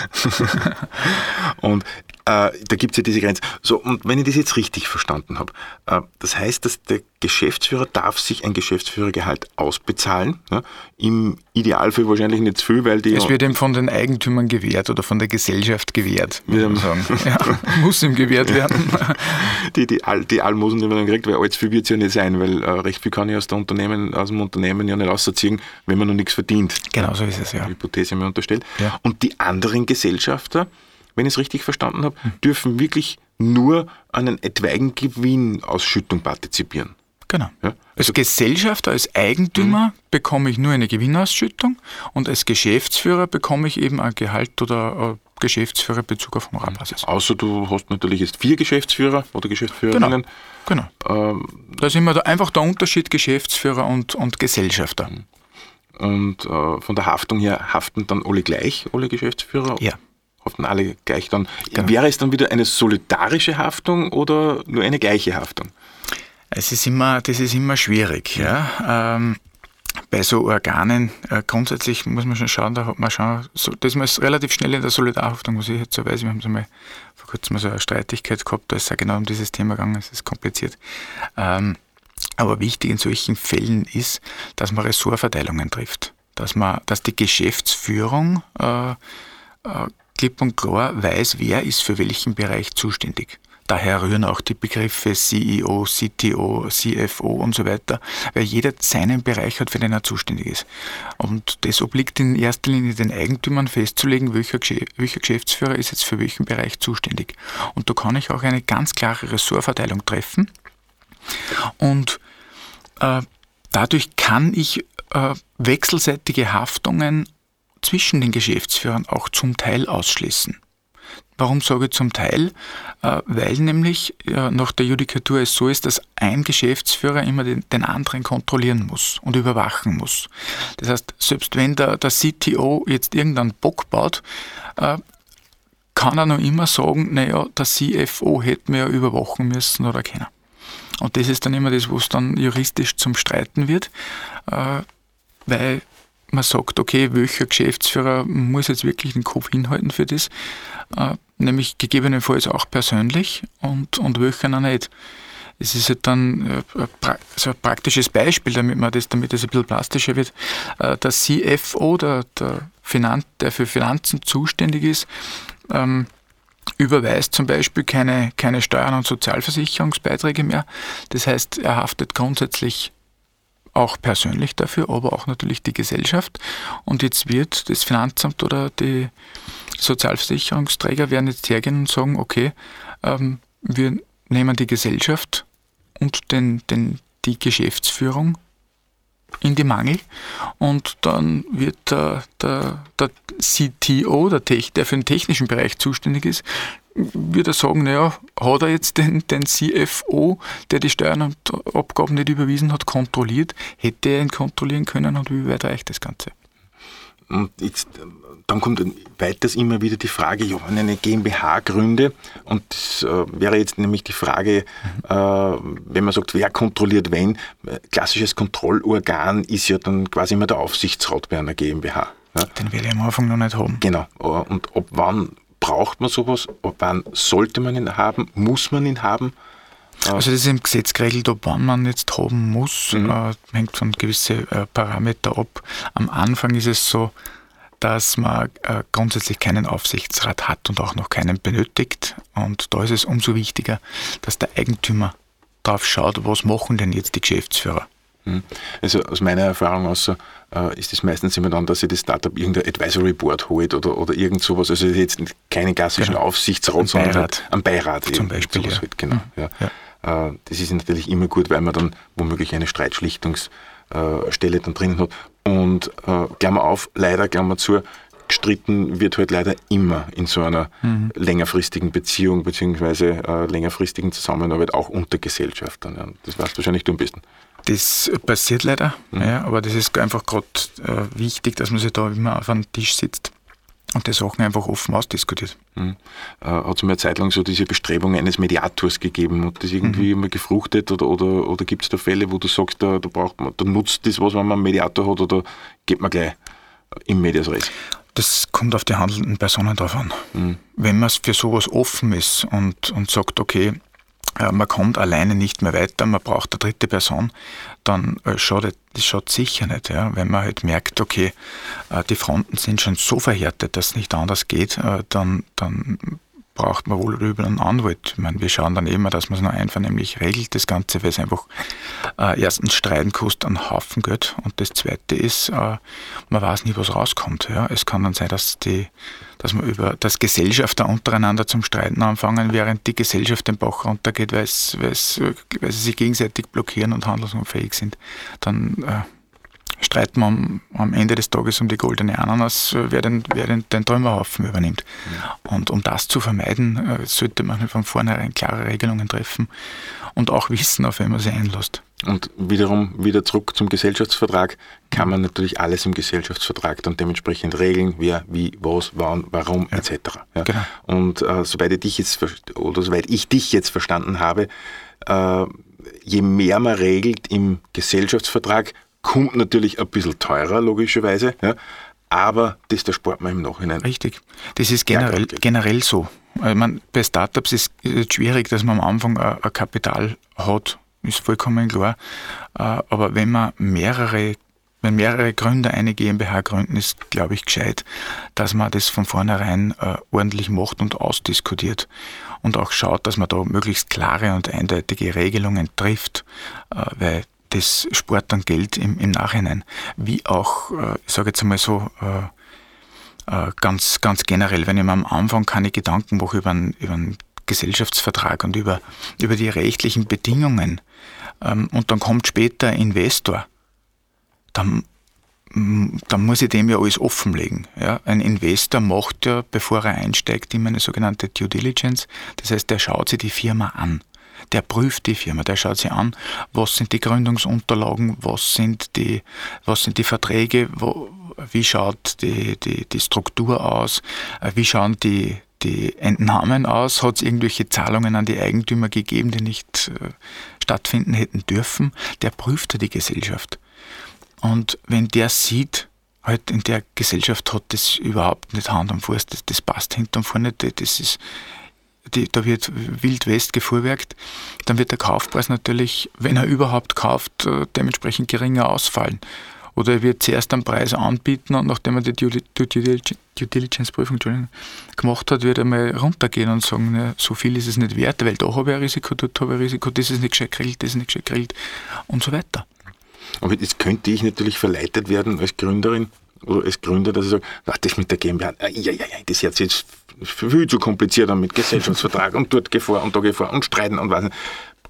<laughs> und äh, da gibt es ja diese Grenze. So, und wenn ich das jetzt richtig verstanden habe, äh, das heißt, dass der Geschäftsführer darf sich ein Geschäftsführergehalt ausbezahlen. Ja? Im Idealfall wahrscheinlich nicht zu viel, weil die. Es wird ihm von den Eigentümern gewährt oder von der Gesellschaft gewährt. Würde sagen. <laughs> ja, muss ihm gewährt werden. <laughs> die, die, Al die Almosen, die man dann kriegt, weil allzu viel wird es ja nicht sein, weil äh, recht viel kann ich aus, Unternehmen, aus dem Unternehmen ja nicht rausziehen, wenn man noch nichts verdient. Genau so ist es, ja. Die Hypothese mir unterstellt. Ja. Und die anderen Gesellschafter, wenn ich es richtig verstanden habe, dürfen wirklich nur an einen etwaigen Gewinnausschüttung partizipieren. Genau. Ja? Also als Gesellschafter, als Eigentümer mhm. bekomme ich nur eine Gewinnausschüttung und als Geschäftsführer bekomme ich eben ein Gehalt oder ein Geschäftsführerbezug auf Honorarbasis. Außer du hast natürlich jetzt vier Geschäftsführer oder Geschäftsführerinnen. Genau. genau. Ähm, da ist immer einfach der Unterschied Geschäftsführer und, und Gesellschafter. Und äh, von der Haftung her haften dann alle gleich, alle Geschäftsführer? Ja haften alle gleich dann. Genau. Wäre es dann wieder eine solidarische Haftung oder nur eine gleiche Haftung? Es ist immer, das ist immer schwierig. Ja. Ähm, bei so Organen äh, grundsätzlich muss man schon schauen, da hat man schon, so, das ist relativ schnell in der Solidarhaftung, was ich jetzt so weiß. Wir haben so mal vor kurzem so eine Streitigkeit gehabt, da ist es genau um dieses Thema gegangen, es ist kompliziert. Ähm, aber wichtig in solchen Fällen ist, dass man Ressortverteilungen trifft. Dass, man, dass die Geschäftsführung äh, äh, klipp und klar weiß, wer ist für welchen Bereich zuständig. Daher rühren auch die Begriffe CEO, CTO, CFO und so weiter, weil jeder seinen Bereich hat, für den er zuständig ist. Und das obliegt in erster Linie den Eigentümern festzulegen, welcher, welcher Geschäftsführer ist jetzt für welchen Bereich zuständig. Und da kann ich auch eine ganz klare Ressortverteilung treffen. Und äh, dadurch kann ich äh, wechselseitige Haftungen zwischen den Geschäftsführern auch zum Teil ausschließen. Warum sage ich zum Teil? Äh, weil nämlich nach der Judikatur es so ist, dass ein Geschäftsführer immer den, anderen kontrollieren muss und überwachen muss. Das heißt, selbst wenn der, der CTO jetzt irgendeinen Bock baut, äh, kann er noch immer sagen, naja, der CFO hätte mir ja überwachen müssen oder keiner. Und das ist dann immer das, wo es dann juristisch zum Streiten wird, äh, weil man sagt, okay, welcher Geschäftsführer muss jetzt wirklich den Kopf hinhalten für das, äh, nämlich gegebenenfalls auch persönlich und, und welcher noch nicht. Es ist halt dann äh, so ein praktisches Beispiel, damit man das, damit das ein bisschen plastischer wird. Äh, der CFO, der, der, Finan der für Finanzen zuständig ist, ähm, überweist zum Beispiel keine, keine Steuern und Sozialversicherungsbeiträge mehr. Das heißt, er haftet grundsätzlich auch persönlich dafür, aber auch natürlich die Gesellschaft. Und jetzt wird das Finanzamt oder die Sozialversicherungsträger werden jetzt hergehen und sagen, okay, ähm, wir nehmen die Gesellschaft und den, den, die Geschäftsführung in die Mangel und dann wird der, der, der CTO, der, der für den technischen Bereich zuständig ist, würde er sagen, naja, hat er jetzt den, den CFO, der die Steuern und Abgaben nicht überwiesen hat, kontrolliert? Hätte er ihn kontrollieren können und wie weit reicht das Ganze? Und jetzt, dann kommt weiters immer wieder die Frage, ja, wenn eine GmbH gründe, und das äh, wäre jetzt nämlich die Frage, äh, wenn man sagt, wer kontrolliert wen, klassisches Kontrollorgan ist ja dann quasi immer der Aufsichtsrat bei einer GmbH. Ja? Den will ich am Anfang noch nicht haben. Genau. Und ab wann braucht man sowas? Ab wann sollte man ihn haben? Muss man ihn haben? Also das ist im Gesetz geregelt, ob wann man jetzt haben muss, mhm. äh, hängt von gewissen äh, Parameter ab. Am Anfang ist es so, dass man äh, grundsätzlich keinen Aufsichtsrat hat und auch noch keinen benötigt. Und da ist es umso wichtiger, dass der Eigentümer darauf schaut, was machen denn jetzt die Geschäftsführer. Mhm. Also aus meiner Erfahrung aus äh, ist es meistens immer dann, dass sich das Startup irgendein Advisory Board holt oder, oder irgend sowas. Also jetzt keinen klassischen genau. Aufsichtsrat, sondern Beirat. Halt ein Beirat. Zum Beispiel. Ja. Halt, genau. Mhm. Ja. Ja. Äh, das ist natürlich immer gut, weil man dann womöglich eine Streitschlichtungsstelle dann drin hat. Und äh, Klammer auf, leider, Klammer zu, gestritten wird halt leider immer in so einer mhm. längerfristigen Beziehung beziehungsweise äh, längerfristigen Zusammenarbeit auch unter Gesellschaftern. Ja. Das weißt du wahrscheinlich du am besten. Das passiert leider, mhm. ja, aber das ist einfach gerade äh, wichtig, dass man sich da immer auf einen Tisch sitzt und die Sachen einfach offen ausdiskutiert. Mhm. Äh, Hat es mir eine Zeit lang so diese Bestrebung eines Mediators gegeben? Hat das irgendwie mhm. immer gefruchtet oder, oder, oder gibt es da Fälle, wo du sagst, da, da, braucht man, da nutzt das was, wenn man einen Mediator hat oder geht man gleich im Medias Res? Das kommt auf die handelnden Personen drauf an. Mhm. Wenn man für sowas offen ist und, und sagt, okay, äh, man kommt alleine nicht mehr weiter, man braucht eine dritte Person, dann äh, schaut das schaut sicher nicht. Ja? Wenn man halt merkt, okay, äh, die Fronten sind schon so verhärtet, dass es nicht anders geht, dann, dann braucht man wohl über einen Anwalt. Ich meine, wir schauen dann immer, dass man es noch einvernehmlich regelt, das Ganze, weil es einfach äh, erstens Streiten kostet einen Haufen Geld und das zweite ist, äh, man weiß nie, was rauskommt. Ja? Es kann dann sein, dass die dass man über das Gesellschafter untereinander zum Streiten anfangen, während die Gesellschaft den Bach runtergeht, weil, weil sie sich gegenseitig blockieren und handlungsunfähig sind. Dann äh, streiten wir am, am, Ende des Tages um die goldene Ananas, wer den, wer den, den Trümmerhaufen übernimmt. Ja. Und um das zu vermeiden, äh, sollte man von vornherein klare Regelungen treffen und auch wissen, auf wen man sich einlässt. Und wiederum wieder zurück zum Gesellschaftsvertrag, kann man natürlich alles im Gesellschaftsvertrag dann dementsprechend regeln, wer, wie, was, wann, warum, ja. etc. Ja. Genau. Und äh, soweit ich dich jetzt oder soweit ich dich jetzt verstanden habe, äh, je mehr man regelt im Gesellschaftsvertrag, kommt natürlich ein bisschen teurer, logischerweise, ja, aber das der Sport man im Nachhinein. Richtig. Das ist generell, generell so. Ich meine, bei Startups ist es schwierig, dass man am Anfang ein Kapital hat, ist vollkommen klar. Äh, aber wenn man mehrere wenn mehrere Gründer eine GmbH gründen, ist, glaube ich, gescheit, dass man das von vornherein äh, ordentlich macht und ausdiskutiert und auch schaut, dass man da möglichst klare und eindeutige Regelungen trifft, äh, weil das spart dann Geld im, im Nachhinein. Wie auch, äh, ich sage jetzt einmal so, äh, äh, ganz, ganz generell, wenn ich mir am Anfang keine Gedanken mache über einen, über einen Gesellschaftsvertrag und über, über die rechtlichen Bedingungen ähm, und dann kommt später ein Investor, dann, mm, dann muss ich dem ja alles offenlegen. Ja? Ein Investor macht ja, bevor er einsteigt, immer eine sogenannte Due Diligence. Das heißt, der schaut sich die Firma an. Der prüft die Firma, der schaut sich an, was sind die Gründungsunterlagen, was sind die, was sind die Verträge, wo, wie schaut die, die, die Struktur aus, äh, wie schauen die, die Entnahmen aus? Hat es irgendwelche Zahlungen an die Eigentümer gegeben, die nicht äh, stattfinden hätten dürfen? Der prüft die Gesellschaft. Und wenn der sieht, halt in der Gesellschaft hat das überhaupt nicht Hand und Fuß, das, das passt hinten und vorne, das ist, die, da wird Wild West gefuhrwerkt, dann wird der Kaufpreis natürlich, wenn er überhaupt kauft, äh, dementsprechend geringer ausfallen. Oder er wird zuerst einen Preis anbieten und nachdem er die Due, Diligence-Prüfung gemacht hat, wird er mal runtergehen und sagen, ja, so viel ist es nicht wert, weil da habe ich ein Risiko, dort habe ich ein Risiko, das ist nicht gescheit geregelt, das ist nicht gescheit geregelt und so weiter. Aber jetzt könnte ich natürlich verleitet werden als Gründerin oder als Gründer, dass ich sage, das mit der GmbH, ja, ja, ja, das ist jetzt viel zu kompliziert mit Gesellschaftsvertrag und dort Gefahr und da Gefahr und Streiten und was.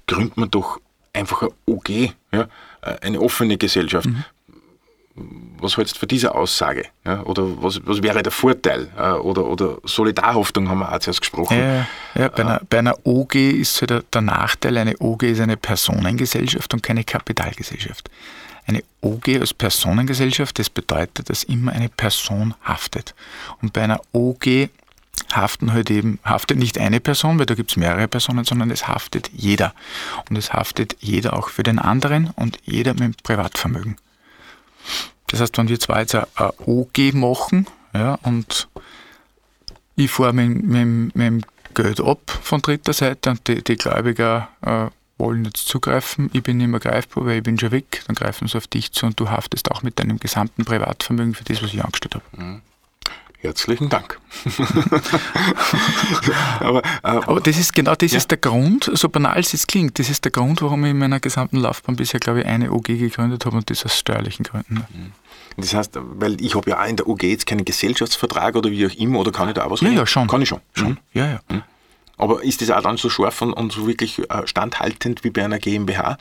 Gründet man doch einfach ein OG, ja, eine offene Gesellschaft. Mhm. Was hältst du für diese Aussage? Ja, oder was, was wäre der Vorteil? Äh, oder, oder Solidarhaftung haben wir auch zuerst gesprochen. Ja, ja bei, einer, bei einer OG ist halt der, der Nachteil, eine OG ist eine Personengesellschaft und keine Kapitalgesellschaft. Eine OG als Personengesellschaft, das bedeutet, dass immer eine Person haftet. Und bei einer OG haften halt eben, haftet nicht eine Person, weil da gibt es mehrere Personen, sondern es haftet jeder. Und es haftet jeder auch für den anderen und jeder mit Privatvermögen. Das heißt, wenn wir zwar jetzt ein OG machen ja, und ich fahre mit, mit, mit dem Geld ab von dritter Seite und die, die Gläubiger äh, wollen jetzt zugreifen, ich bin nicht mehr greifbar, weil ich bin schon weg, dann greifen sie auf dich zu und du haftest auch mit deinem gesamten Privatvermögen für das, was ich angestellt habe. Mhm. Herzlichen Dank. <laughs> aber, äh, aber, das ist genau das ja. ist der Grund, so banal es jetzt klingt, das ist der Grund, warum ich in meiner gesamten Laufbahn bisher, glaube ich, eine OG gegründet habe und das aus steuerlichen Gründen. Mhm. Das heißt, weil ich habe ja auch in der OG jetzt keinen Gesellschaftsvertrag oder wie auch immer, oder kann ich da auch was Ja, ja, schon. Kann ich schon. schon. Mhm. Ja, ja. Mhm. Aber ist das auch dann so scharf und, und so wirklich äh, standhaltend wie bei einer GmbH?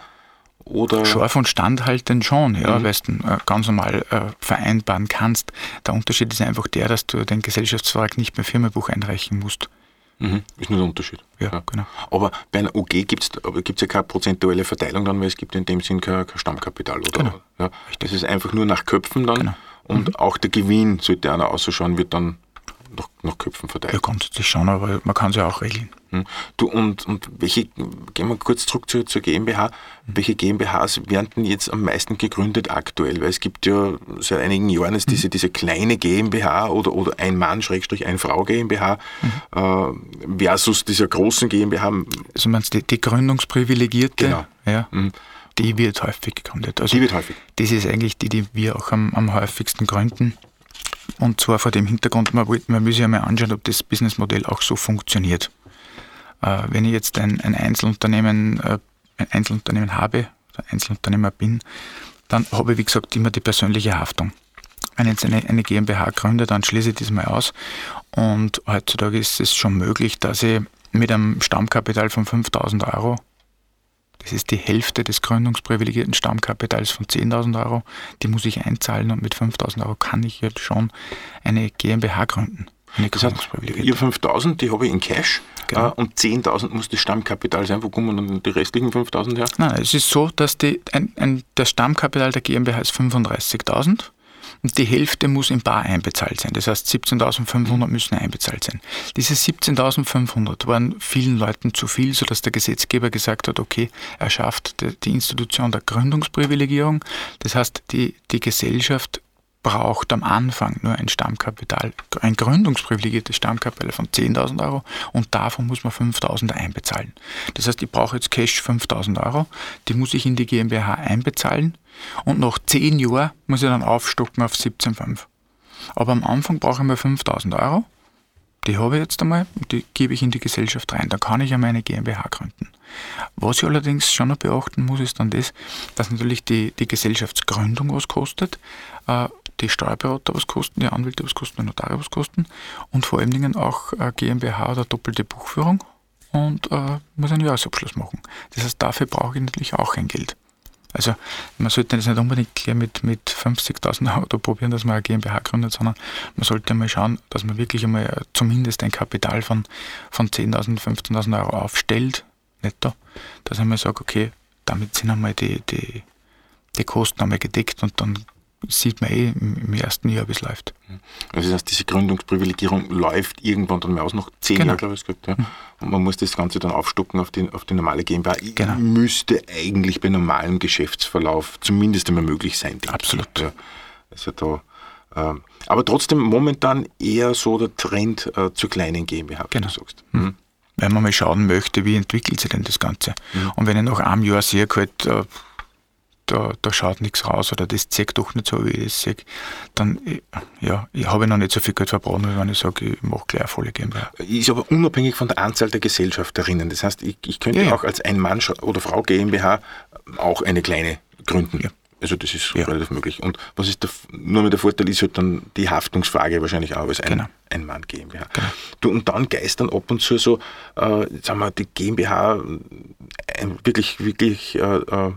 Oder? Scharf und standhaltend schon, ja, mhm. weil du äh, ganz normal äh, vereinbaren kannst. Der Unterschied ist einfach der, dass du den Gesellschaftsvertrag nicht mehr Firmenbuch einreichen musst. Mhm. Ist nur der Unterschied. Ja, ja. genau. Aber bei einer UG gibt es ja keine prozentuelle Verteilung dann, weil es gibt in dem Sinn kein, kein Stammkapital. Oder? Genau. Ja, das ist einfach nur nach Köpfen dann. Genau. Und mhm. auch der Gewinn, sollte einer ausschauen, wird dann nach, nach Köpfen verteilt. Ja, grundsätzlich schon, aber man kann es ja auch regeln. Hm. Du, und, und welche, gehen wir kurz zurück zur, zur GmbH, hm. welche GmbHs werden jetzt am meisten gegründet aktuell? Weil es gibt ja seit einigen Jahren ist diese, hm. diese kleine GmbH oder, oder ein Mann, Schrägstrich, ein Frau GmbH mhm. äh, versus dieser großen GmbH. Also meinst du die, die Gründungsprivilegierte? Genau. Ja. Mhm. Die wird häufig gegründet. Also die wird häufig. Das ist eigentlich die, die wir auch am, am häufigsten gründen. Und zwar vor dem Hintergrund, man, man will sich einmal anschauen, ob das Businessmodell auch so funktioniert. Äh, wenn ich jetzt ein, ein Einzelunternehmen, äh, ein Einzelunternehmen habe, oder Einzelunternehmer bin, dann habe ich, wie gesagt, immer die persönliche Haftung. Wenn ich jetzt eine, eine GmbH gründe, dann schließe ich das mal aus. Und heutzutage ist es schon möglich, dass ich mit einem Stammkapital von 5000 Euro das ist die Hälfte des gründungsprivilegierten Stammkapitals von 10.000 Euro. Die muss ich einzahlen und mit 5.000 Euro kann ich jetzt schon eine GmbH gründen. Eine das heißt, ihr 5.000, die habe ich in Cash genau. Äh, und 10.000 muss das Stammkapital sein. Wo kommen dann die restlichen 5.000 her? Nein, es ist so, dass die, ein, ein, das Stammkapital der GmbH ist 35.000 und die Hälfte muss im Bar einbezahlt sein. Das heißt, 17.500 müssen einbezahlt sein. Diese 17.500 waren vielen Leuten zu viel, sodass der Gesetzgeber gesagt hat, okay, er schafft die Institution der Gründungsprivilegierung. Das heißt, die, die Gesellschaft braucht am Anfang nur ein Stammkapital, ein gründungsprivilegiertes Stammkapital von 10.000 Euro und davon muss man 5.000 einbezahlen. Das heißt, ich brauche jetzt Cash 5.000 Euro, die muss ich in die GmbH einbezahlen und nach 10 Jahren muss ich dann aufstocken auf 17,5. Aber am Anfang brauche ich mal 5.000 Euro, die habe ich jetzt einmal und die gebe ich in die Gesellschaft rein. Dann kann ich ja meine GmbH gründen. Was ich allerdings schon noch beachten muss, ist dann das, dass natürlich die, die Gesellschaftsgründung was kostet, äh, die Steuerberater was kosten, die Anwälte was kosten, die Notare was kosten und vor allen Dingen auch äh, GmbH oder doppelte Buchführung und äh, muss einen Jahresabschluss machen. Das heißt, dafür brauche ich natürlich auch ein Geld. Also man sollte das nicht unbedingt gleich mit, mit 50.000 Euro probieren, dass man eine GmbH gründet, sondern man sollte mal schauen, dass man wirklich einmal zumindest ein Kapital von, von 10.000, 15.000 Euro aufstellt, netto, dass man sagt, okay, damit sind einmal die, die, die Kosten einmal gedeckt und dann sieht man eh im ersten Jahr, wie es läuft. Also das heißt, diese Gründungsprivilegierung läuft irgendwann dann mehr aus, noch zehn genau. Jahre, glaube ich, gesagt, ja. Und man muss das Ganze dann aufstocken auf die, auf die normale GmbH. Genau. Müsste eigentlich bei normalem Geschäftsverlauf zumindest einmal möglich sein. Absolut. Ja. Also da, äh, aber trotzdem momentan eher so der Trend äh, zur kleinen GmbH, wie genau. du sagst. Mhm. Wenn man mal schauen möchte, wie entwickelt sich denn das Ganze. Mhm. Und wenn ich nach einem Jahr sehe, halt, äh, da, da schaut nichts raus oder das zeigt doch nicht so, wie ich es sehe, dann ja, ich habe noch nicht so viel Geld verbraucht, wenn ich sage, ich mache gleich eine volle GmbH. Ist aber unabhängig von der Anzahl der Gesellschafterinnen. Das heißt, ich, ich könnte ja, ja. auch als ein Mann oder Frau GmbH auch eine kleine gründen. Ja. Also das ist ja. relativ möglich. Und was ist der, nur mit der Vorteil ist halt dann die Haftungsfrage wahrscheinlich auch als ein, genau. ein Mann GmbH. Genau. Du, und dann geistern ab und zu so, äh, sagen wir, die GmbH äh, wirklich, wirklich äh, äh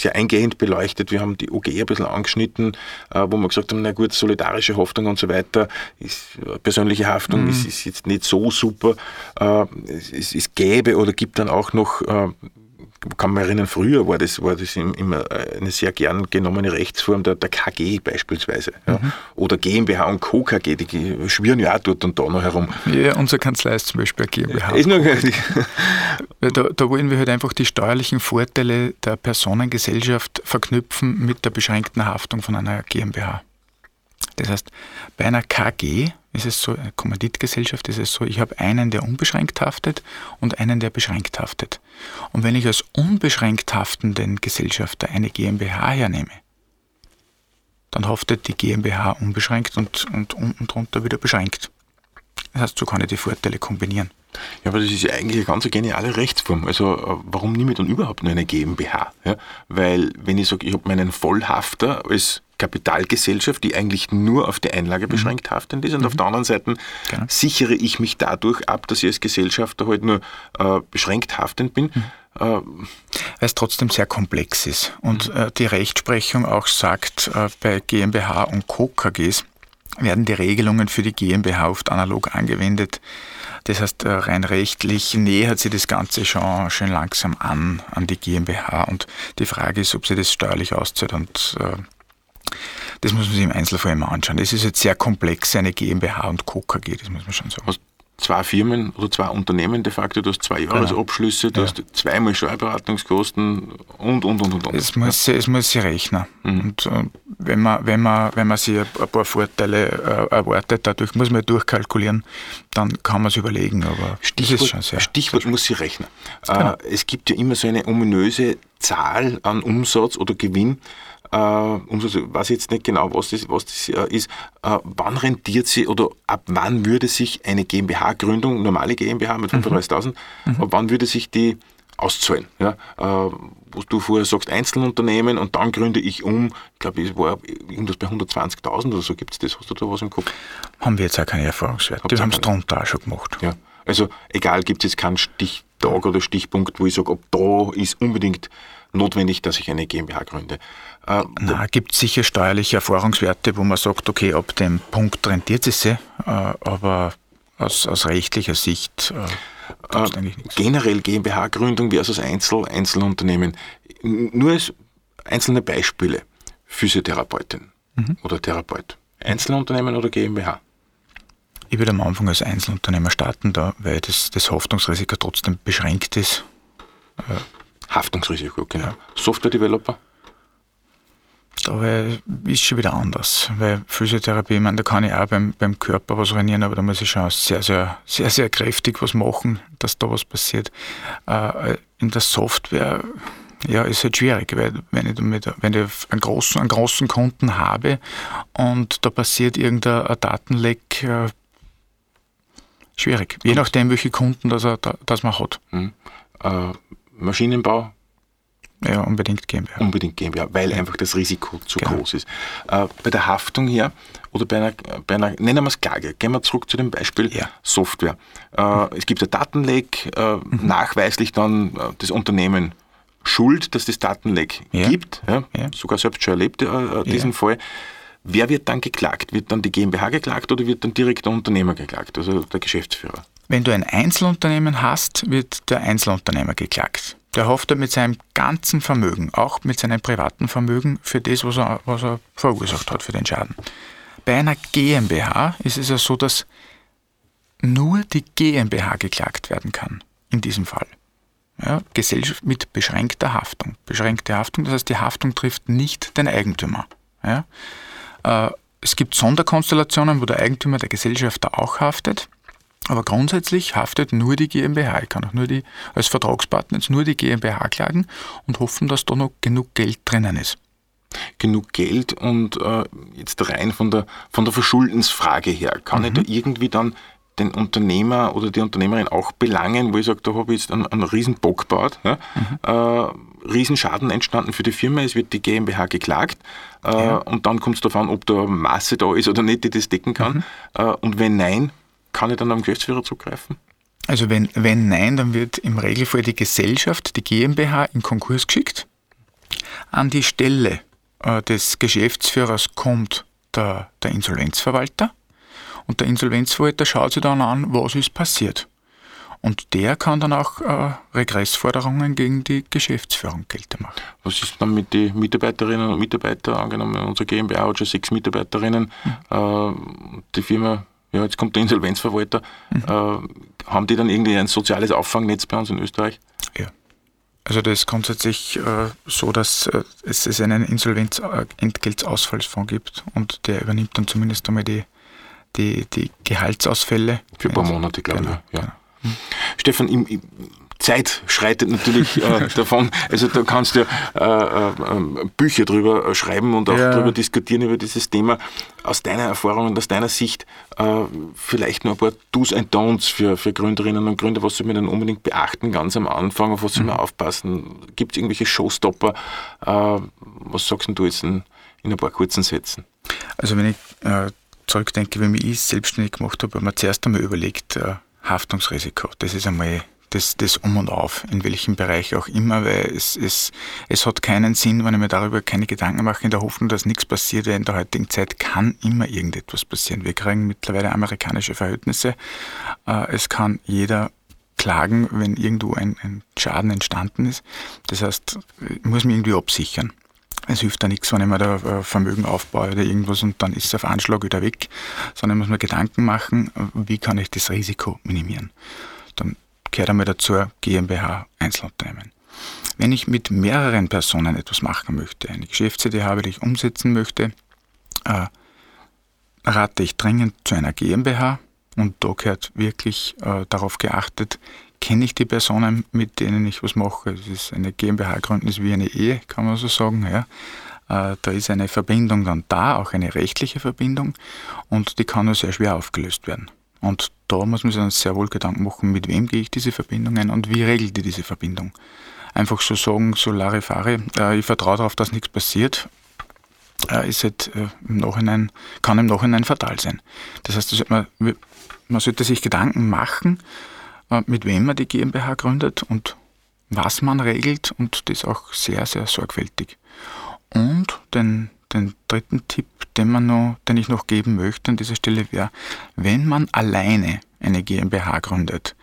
sehr eingehend beleuchtet. Wir haben die OG ein bisschen angeschnitten, äh, wo wir gesagt haben, na gut, solidarische Haftung und so weiter, ist, äh, persönliche Haftung mhm. ist, ist, jetzt nicht so super. Äh, es, es, gäbe oder gibt dann auch noch kann man erinnern, früher war das, war das immer eine sehr gern genommene Rechtsform der, der KG beispielsweise. Ja. Mhm. Oder GmbH und Co. KG, die schwirren ja auch dort und da noch herum. Ja, unsere Kanzlei ist zum Beispiel eine GmbH. Ist noch, <laughs> da, da wollen wir halt einfach die steuerlichen Vorteile der Personengesellschaft verknüpfen mit der beschränkten Haftung von einer GmbH. Das heißt, bei einer KG ist es so, eine Kommanditgesellschaft ist es so, ich habe einen, der unbeschränkt haftet und einen, der beschränkt haftet. Und wenn ich als unbeschränkt haftenden Gesellschafter eine GmbH hernehme, dann haftet die GmbH unbeschränkt und, und unten drunter wieder beschränkt. Das heißt, so kann ich die Vorteile kombinieren. Ja, aber das ist ja eigentlich eine ganz geniale Rechtsform. Also äh, warum nehme ich dann überhaupt nur eine GmbH? Ja? Weil wenn ich sage, ich habe meinen Vollhafter als Kapitalgesellschaft, die eigentlich nur auf die Einlage mhm. beschränkt haftend ist und mhm. auf der anderen Seite genau. sichere ich mich dadurch ab, dass ich als Gesellschafter halt nur äh, beschränkt haftend bin. Mhm. Äh, Weil es trotzdem sehr komplex ist und mhm. äh, die Rechtsprechung auch sagt, äh, bei GmbH und Co. KGs werden die Regelungen für die GmbH oft analog angewendet. Das heißt, äh, rein rechtlich nähert sich das Ganze schon, schon langsam an, an die GmbH. Und die Frage ist, ob sie das steuerlich auszahlt. Und äh, das muss man sich im Einzelfall immer anschauen. Das ist jetzt sehr komplex, eine GmbH und Co. KG, das muss man schon sagen zwei Firmen oder zwei Unternehmen de facto, du hast zwei Jahresabschlüsse, du ja. hast zweimal Steuerberatungskosten und, und, und, und. und. Es muss, es muss sich rechnen. Mhm. Und äh, wenn, man, wenn, man, wenn man sich ein paar Vorteile äh, erwartet, dadurch muss man durchkalkulieren, dann kann man es überlegen. Aber Stichwort, ist schon sehr Stichwort muss sich rechnen. Genau. Äh, es gibt ja immer so eine ominöse Zahl an Umsatz oder Gewinn, Umsatz, ich weiß jetzt nicht genau, was das, was das äh, ist, äh, wann rentiert sie oder ab wann würde sich eine GmbH-Gründung, normale GmbH mit 35.000, mhm. ab wann würde sich die auszahlen? Ja? Äh, wo du vorher sagst, Einzelunternehmen und dann gründe ich um, ich glaube, es war irgendwas bei 120.000 oder so, gibt es das? Hast du da was im Kopf? Haben wir jetzt auch keine Erfahrungswerte, die haben es drunter auch schon gemacht. Ja. Also egal, gibt es jetzt keinen Stichtag oder Stichpunkt, wo ich sage, ob da ist unbedingt notwendig, dass ich eine GmbH gründe. Äh, Na, gibt sicher steuerliche Erfahrungswerte, wo man sagt, okay, ab dem Punkt rentiert es sich, äh, aber aus, aus rechtlicher Sicht äh, äh generell GmbH-Gründung versus Einzel, Einzelunternehmen. Nur als einzelne Beispiele. Physiotherapeutin mhm. oder Therapeut. Einzelunternehmen oder GmbH? Ich würde am Anfang als Einzelunternehmer starten, da, weil das, das Haftungsrisiko trotzdem beschränkt ist. Haftungsrisiko, genau. Ja. Software-Developer? Da ist schon wieder anders, weil Physiotherapie, ich meine, da kann ich auch beim, beim Körper was trainieren, aber da muss ich schon sehr, sehr, sehr, sehr kräftig was machen, dass da was passiert. Äh, in der Software, ja, ist halt schwierig, weil wenn ich, mit, wenn ich einen, großen, einen großen Kunden habe und da passiert irgendein Datenleck, äh, schwierig. Je nachdem, welche Kunden das, er, das man hat. Mhm. Äh, Maschinenbau, ja, unbedingt GmbH. Unbedingt GmbH, weil einfach das Risiko zu genau. groß ist. Äh, bei der Haftung her oder bei einer, bei einer nennen wir es Klage, gehen wir zurück zu dem Beispiel ja. Software. Äh, mhm. Es gibt ein Datenleck, äh, mhm. nachweislich dann äh, das Unternehmen schuld, dass das Datenleck ja. gibt, ja, sogar selbst schon erlebt äh, diesen Fall. Wer wird dann geklagt? Wird dann die GmbH geklagt oder wird dann direkt der Unternehmer geklagt, also der Geschäftsführer? Wenn du ein Einzelunternehmen hast, wird der Einzelunternehmer geklagt. Der haftet mit seinem ganzen Vermögen, auch mit seinem privaten Vermögen, für das, was er, was er verursacht hat, für den Schaden. Bei einer GmbH ist es ja so, dass nur die GmbH geklagt werden kann, in diesem Fall. Ja, Gesellschaft mit beschränkter Haftung. Beschränkte Haftung, das heißt, die Haftung trifft nicht den Eigentümer. Ja, äh, es gibt Sonderkonstellationen, wo der Eigentümer der Gesellschafter auch haftet. Aber grundsätzlich haftet nur die GmbH. Ich kann auch nur die, als Vertragspartner jetzt nur die GmbH klagen und hoffen, dass da noch genug Geld drinnen ist. Genug Geld und äh, jetzt rein von der, von der Verschuldensfrage her, kann mhm. ich da irgendwie dann den Unternehmer oder die Unternehmerin auch belangen, wo ich sage, da habe ich jetzt einen, einen riesen Bock gebaut, ja? mhm. äh, Riesenschaden entstanden für die Firma, es wird die GmbH geklagt äh, ja. und dann kommt es darauf an, ob da Masse da ist oder nicht, die das decken kann. Mhm. Äh, und wenn nein, kann ich dann am Geschäftsführer zugreifen? Also wenn, wenn nein, dann wird im Regelfall die Gesellschaft, die GmbH, in Konkurs geschickt. An die Stelle äh, des Geschäftsführers kommt der, der Insolvenzverwalter und der Insolvenzverwalter schaut sich dann an, was ist passiert. Und der kann dann auch äh, Regressforderungen gegen die Geschäftsführung geltend machen. Was ist dann mit den Mitarbeiterinnen und Mitarbeitern? Angenommen, unsere GmbH hat schon sechs Mitarbeiterinnen. Mhm. Äh, die Firma ja, jetzt kommt der Insolvenzverwalter. Mhm. Äh, haben die dann irgendwie ein soziales Auffangnetz bei uns in Österreich? Ja. Also das ist grundsätzlich äh, so, dass äh, es, es einen Insolvenzentgeltsausfallsfonds gibt und der übernimmt dann zumindest einmal die, die, die Gehaltsausfälle. Für ein paar Monate, glaube ich. Ja. Genau. Mhm. Stefan, im, im Zeit schreitet natürlich äh, <laughs> davon. Also da kannst du äh, äh, Bücher drüber äh, schreiben und auch ja. drüber diskutieren über dieses Thema. Aus deiner Erfahrung und aus deiner Sicht äh, vielleicht nur ein paar Do's and Don'ts für, für Gründerinnen und Gründer. Was soll man denn unbedingt beachten ganz am Anfang? Auf was soll man mhm. aufpassen? Gibt es irgendwelche Showstopper? Äh, was sagst du jetzt in, in, ein paar kurzen Sätzen? Also wenn ich zurückdenke, wie ich es selbstständig gemacht habe, habe ich mir zuerst einmal überlegt, Haftungsrisiko. Das ist einmal das, das Um und Auf, in welchem Bereich auch immer, weil es, es, es hat keinen Sinn, wenn ich mir darüber keine Gedanken mache, in der Hoffnung, dass nichts passiert, weil in der heutigen Zeit kann immer irgendetwas passieren. Wir kriegen mittlerweile amerikanische Verhältnisse. Äh, es kann jeder klagen, wenn irgendwo ein, ein Schaden entstanden ist. Das heißt, ich muss mich irgendwie absichern. Es hilft da nichts, wenn ich mir da äh, Vermögen aufbaue oder irgendwas und dann ist es auf Anschlag wieder weg, sondern ich muss mir Gedanken machen, wie kann ich das Risiko minimieren. Dann gehört einmal dazu GmbH Einzelunternehmen. Wenn ich mit mehreren Personen etwas machen möchte, eine Geschäftsidee habe, die ich umsetzen möchte, äh, rate ich dringend zu einer GmbH und da gehört wirklich äh, darauf geachtet, kenne ich die Personen, mit denen ich was mache. Es ist eine GmbH gründen ist wie eine Ehe, kann man so sagen. Ja. Äh, da ist eine Verbindung dann da, auch eine rechtliche Verbindung und die kann nur sehr schwer aufgelöst werden. Und da muss man sich dann sehr wohl Gedanken machen, mit wem gehe ich diese Verbindungen und wie regelt die diese Verbindung. Einfach so sagen, so Larifari, äh, ich vertraue darauf, dass nichts passiert, äh, ist halt, äh, im Nachhinein, kann im Nachhinein fatal sein. Das heißt, man, man sollte sich Gedanken machen, äh, mit wem man die GmbH gründet und was man regelt und das auch sehr, sehr sorgfältig. Und den den dritten Tipp, den, man noch, den ich noch geben möchte an dieser Stelle wäre, wenn man alleine eine GmbH gründet,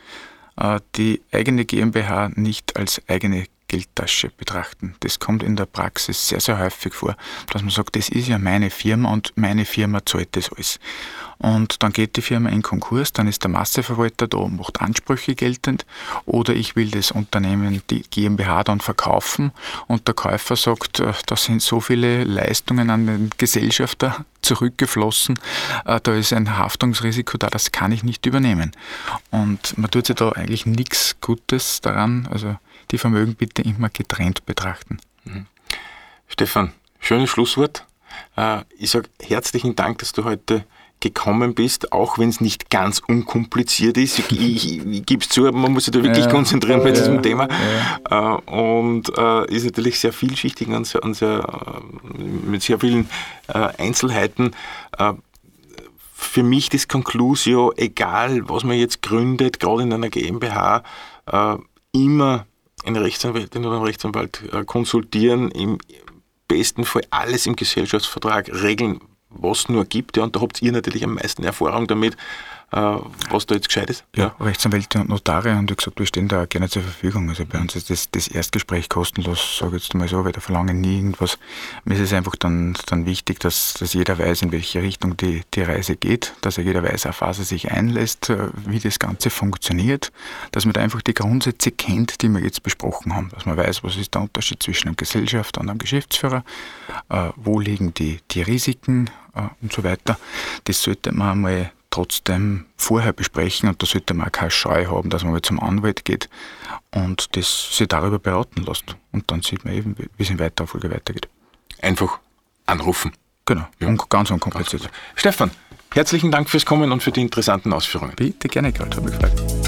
äh, die eigene GmbH nicht als eigene Geldtasche betrachten. Das kommt in der Praxis sehr, sehr häufig vor, dass man sagt, das ist ja meine Firma und meine Firma zahlt das alles. Und dann geht die Firma in Konkurs, dann ist der Masseverwalter da, macht Ansprüche geltend oder ich will das Unternehmen, die GmbH dann verkaufen und der Käufer sagt, äh, da sind so viele Leistungen an den Gesellschafter <laughs> zurückgeflossen, äh, da ist ein Haftungsrisiko da, das kann ich nicht übernehmen. Und man tut sich da eigentlich nichts Gutes daran, also die Vermögen bitte immer getrennt betrachten. Mhm. Stefan, schönes Schlusswort. Äh, ich sage herzlichen Dank, dass du heute gekommen bist, auch wenn es nicht ganz unkompliziert ist. Ich, ich, <laughs> ich gebe es zu, man muss sich da wirklich ja, konzentrieren bei ja, diesem Thema. Ja. Äh, und äh, ist natürlich sehr vielschichtig und, sehr, und sehr, mit sehr vielen Einzelheiten. Für mich das Conclusio, egal was man jetzt gründet, gerade in einer GmbH, immer eine Rechtsanwältin oder einen Rechtsanwalt äh, konsultieren, im besten Fall alles im Gesellschaftsvertrag regeln, was nur gibt. Ja, und da habt ihr natürlich am meisten Erfahrung damit, was da jetzt gescheit ist. Ja, ja. Rechtsanwälte und Notare haben gesagt, wir stehen da gerne zur Verfügung. Also bei uns ist das, das Erstgespräch kostenlos, sage ich jetzt mal so, weil da verlangen nie irgendwas. Mir ist es einfach dann, dann wichtig, dass, dass jeder weiß, in welche Richtung die, die Reise geht, dass jeder weiß, auf was er sich einlässt, äh, wie das Ganze funktioniert, dass man da einfach die Grundsätze kennt, die wir jetzt besprochen haben, dass man weiß, was ist der Unterschied zwischen einem Gesellschafter und einem Geschäftsführer, äh, wo liegen die, die Risiken äh, und so weiter. Das sollte man einmal trotzdem vorher besprechen und da sollte man auch keine Scheu haben, dass man mal zum Anwalt geht und das sich darüber beraten lässt. Und dann sieht man eben, wie es in weiterer Folge weitergeht. Einfach anrufen. Genau, ja. und ganz unkompliziert. Stefan, herzlichen Dank fürs Kommen und für die interessanten Ausführungen. Bitte gerne, Gott, hat mich gefreut.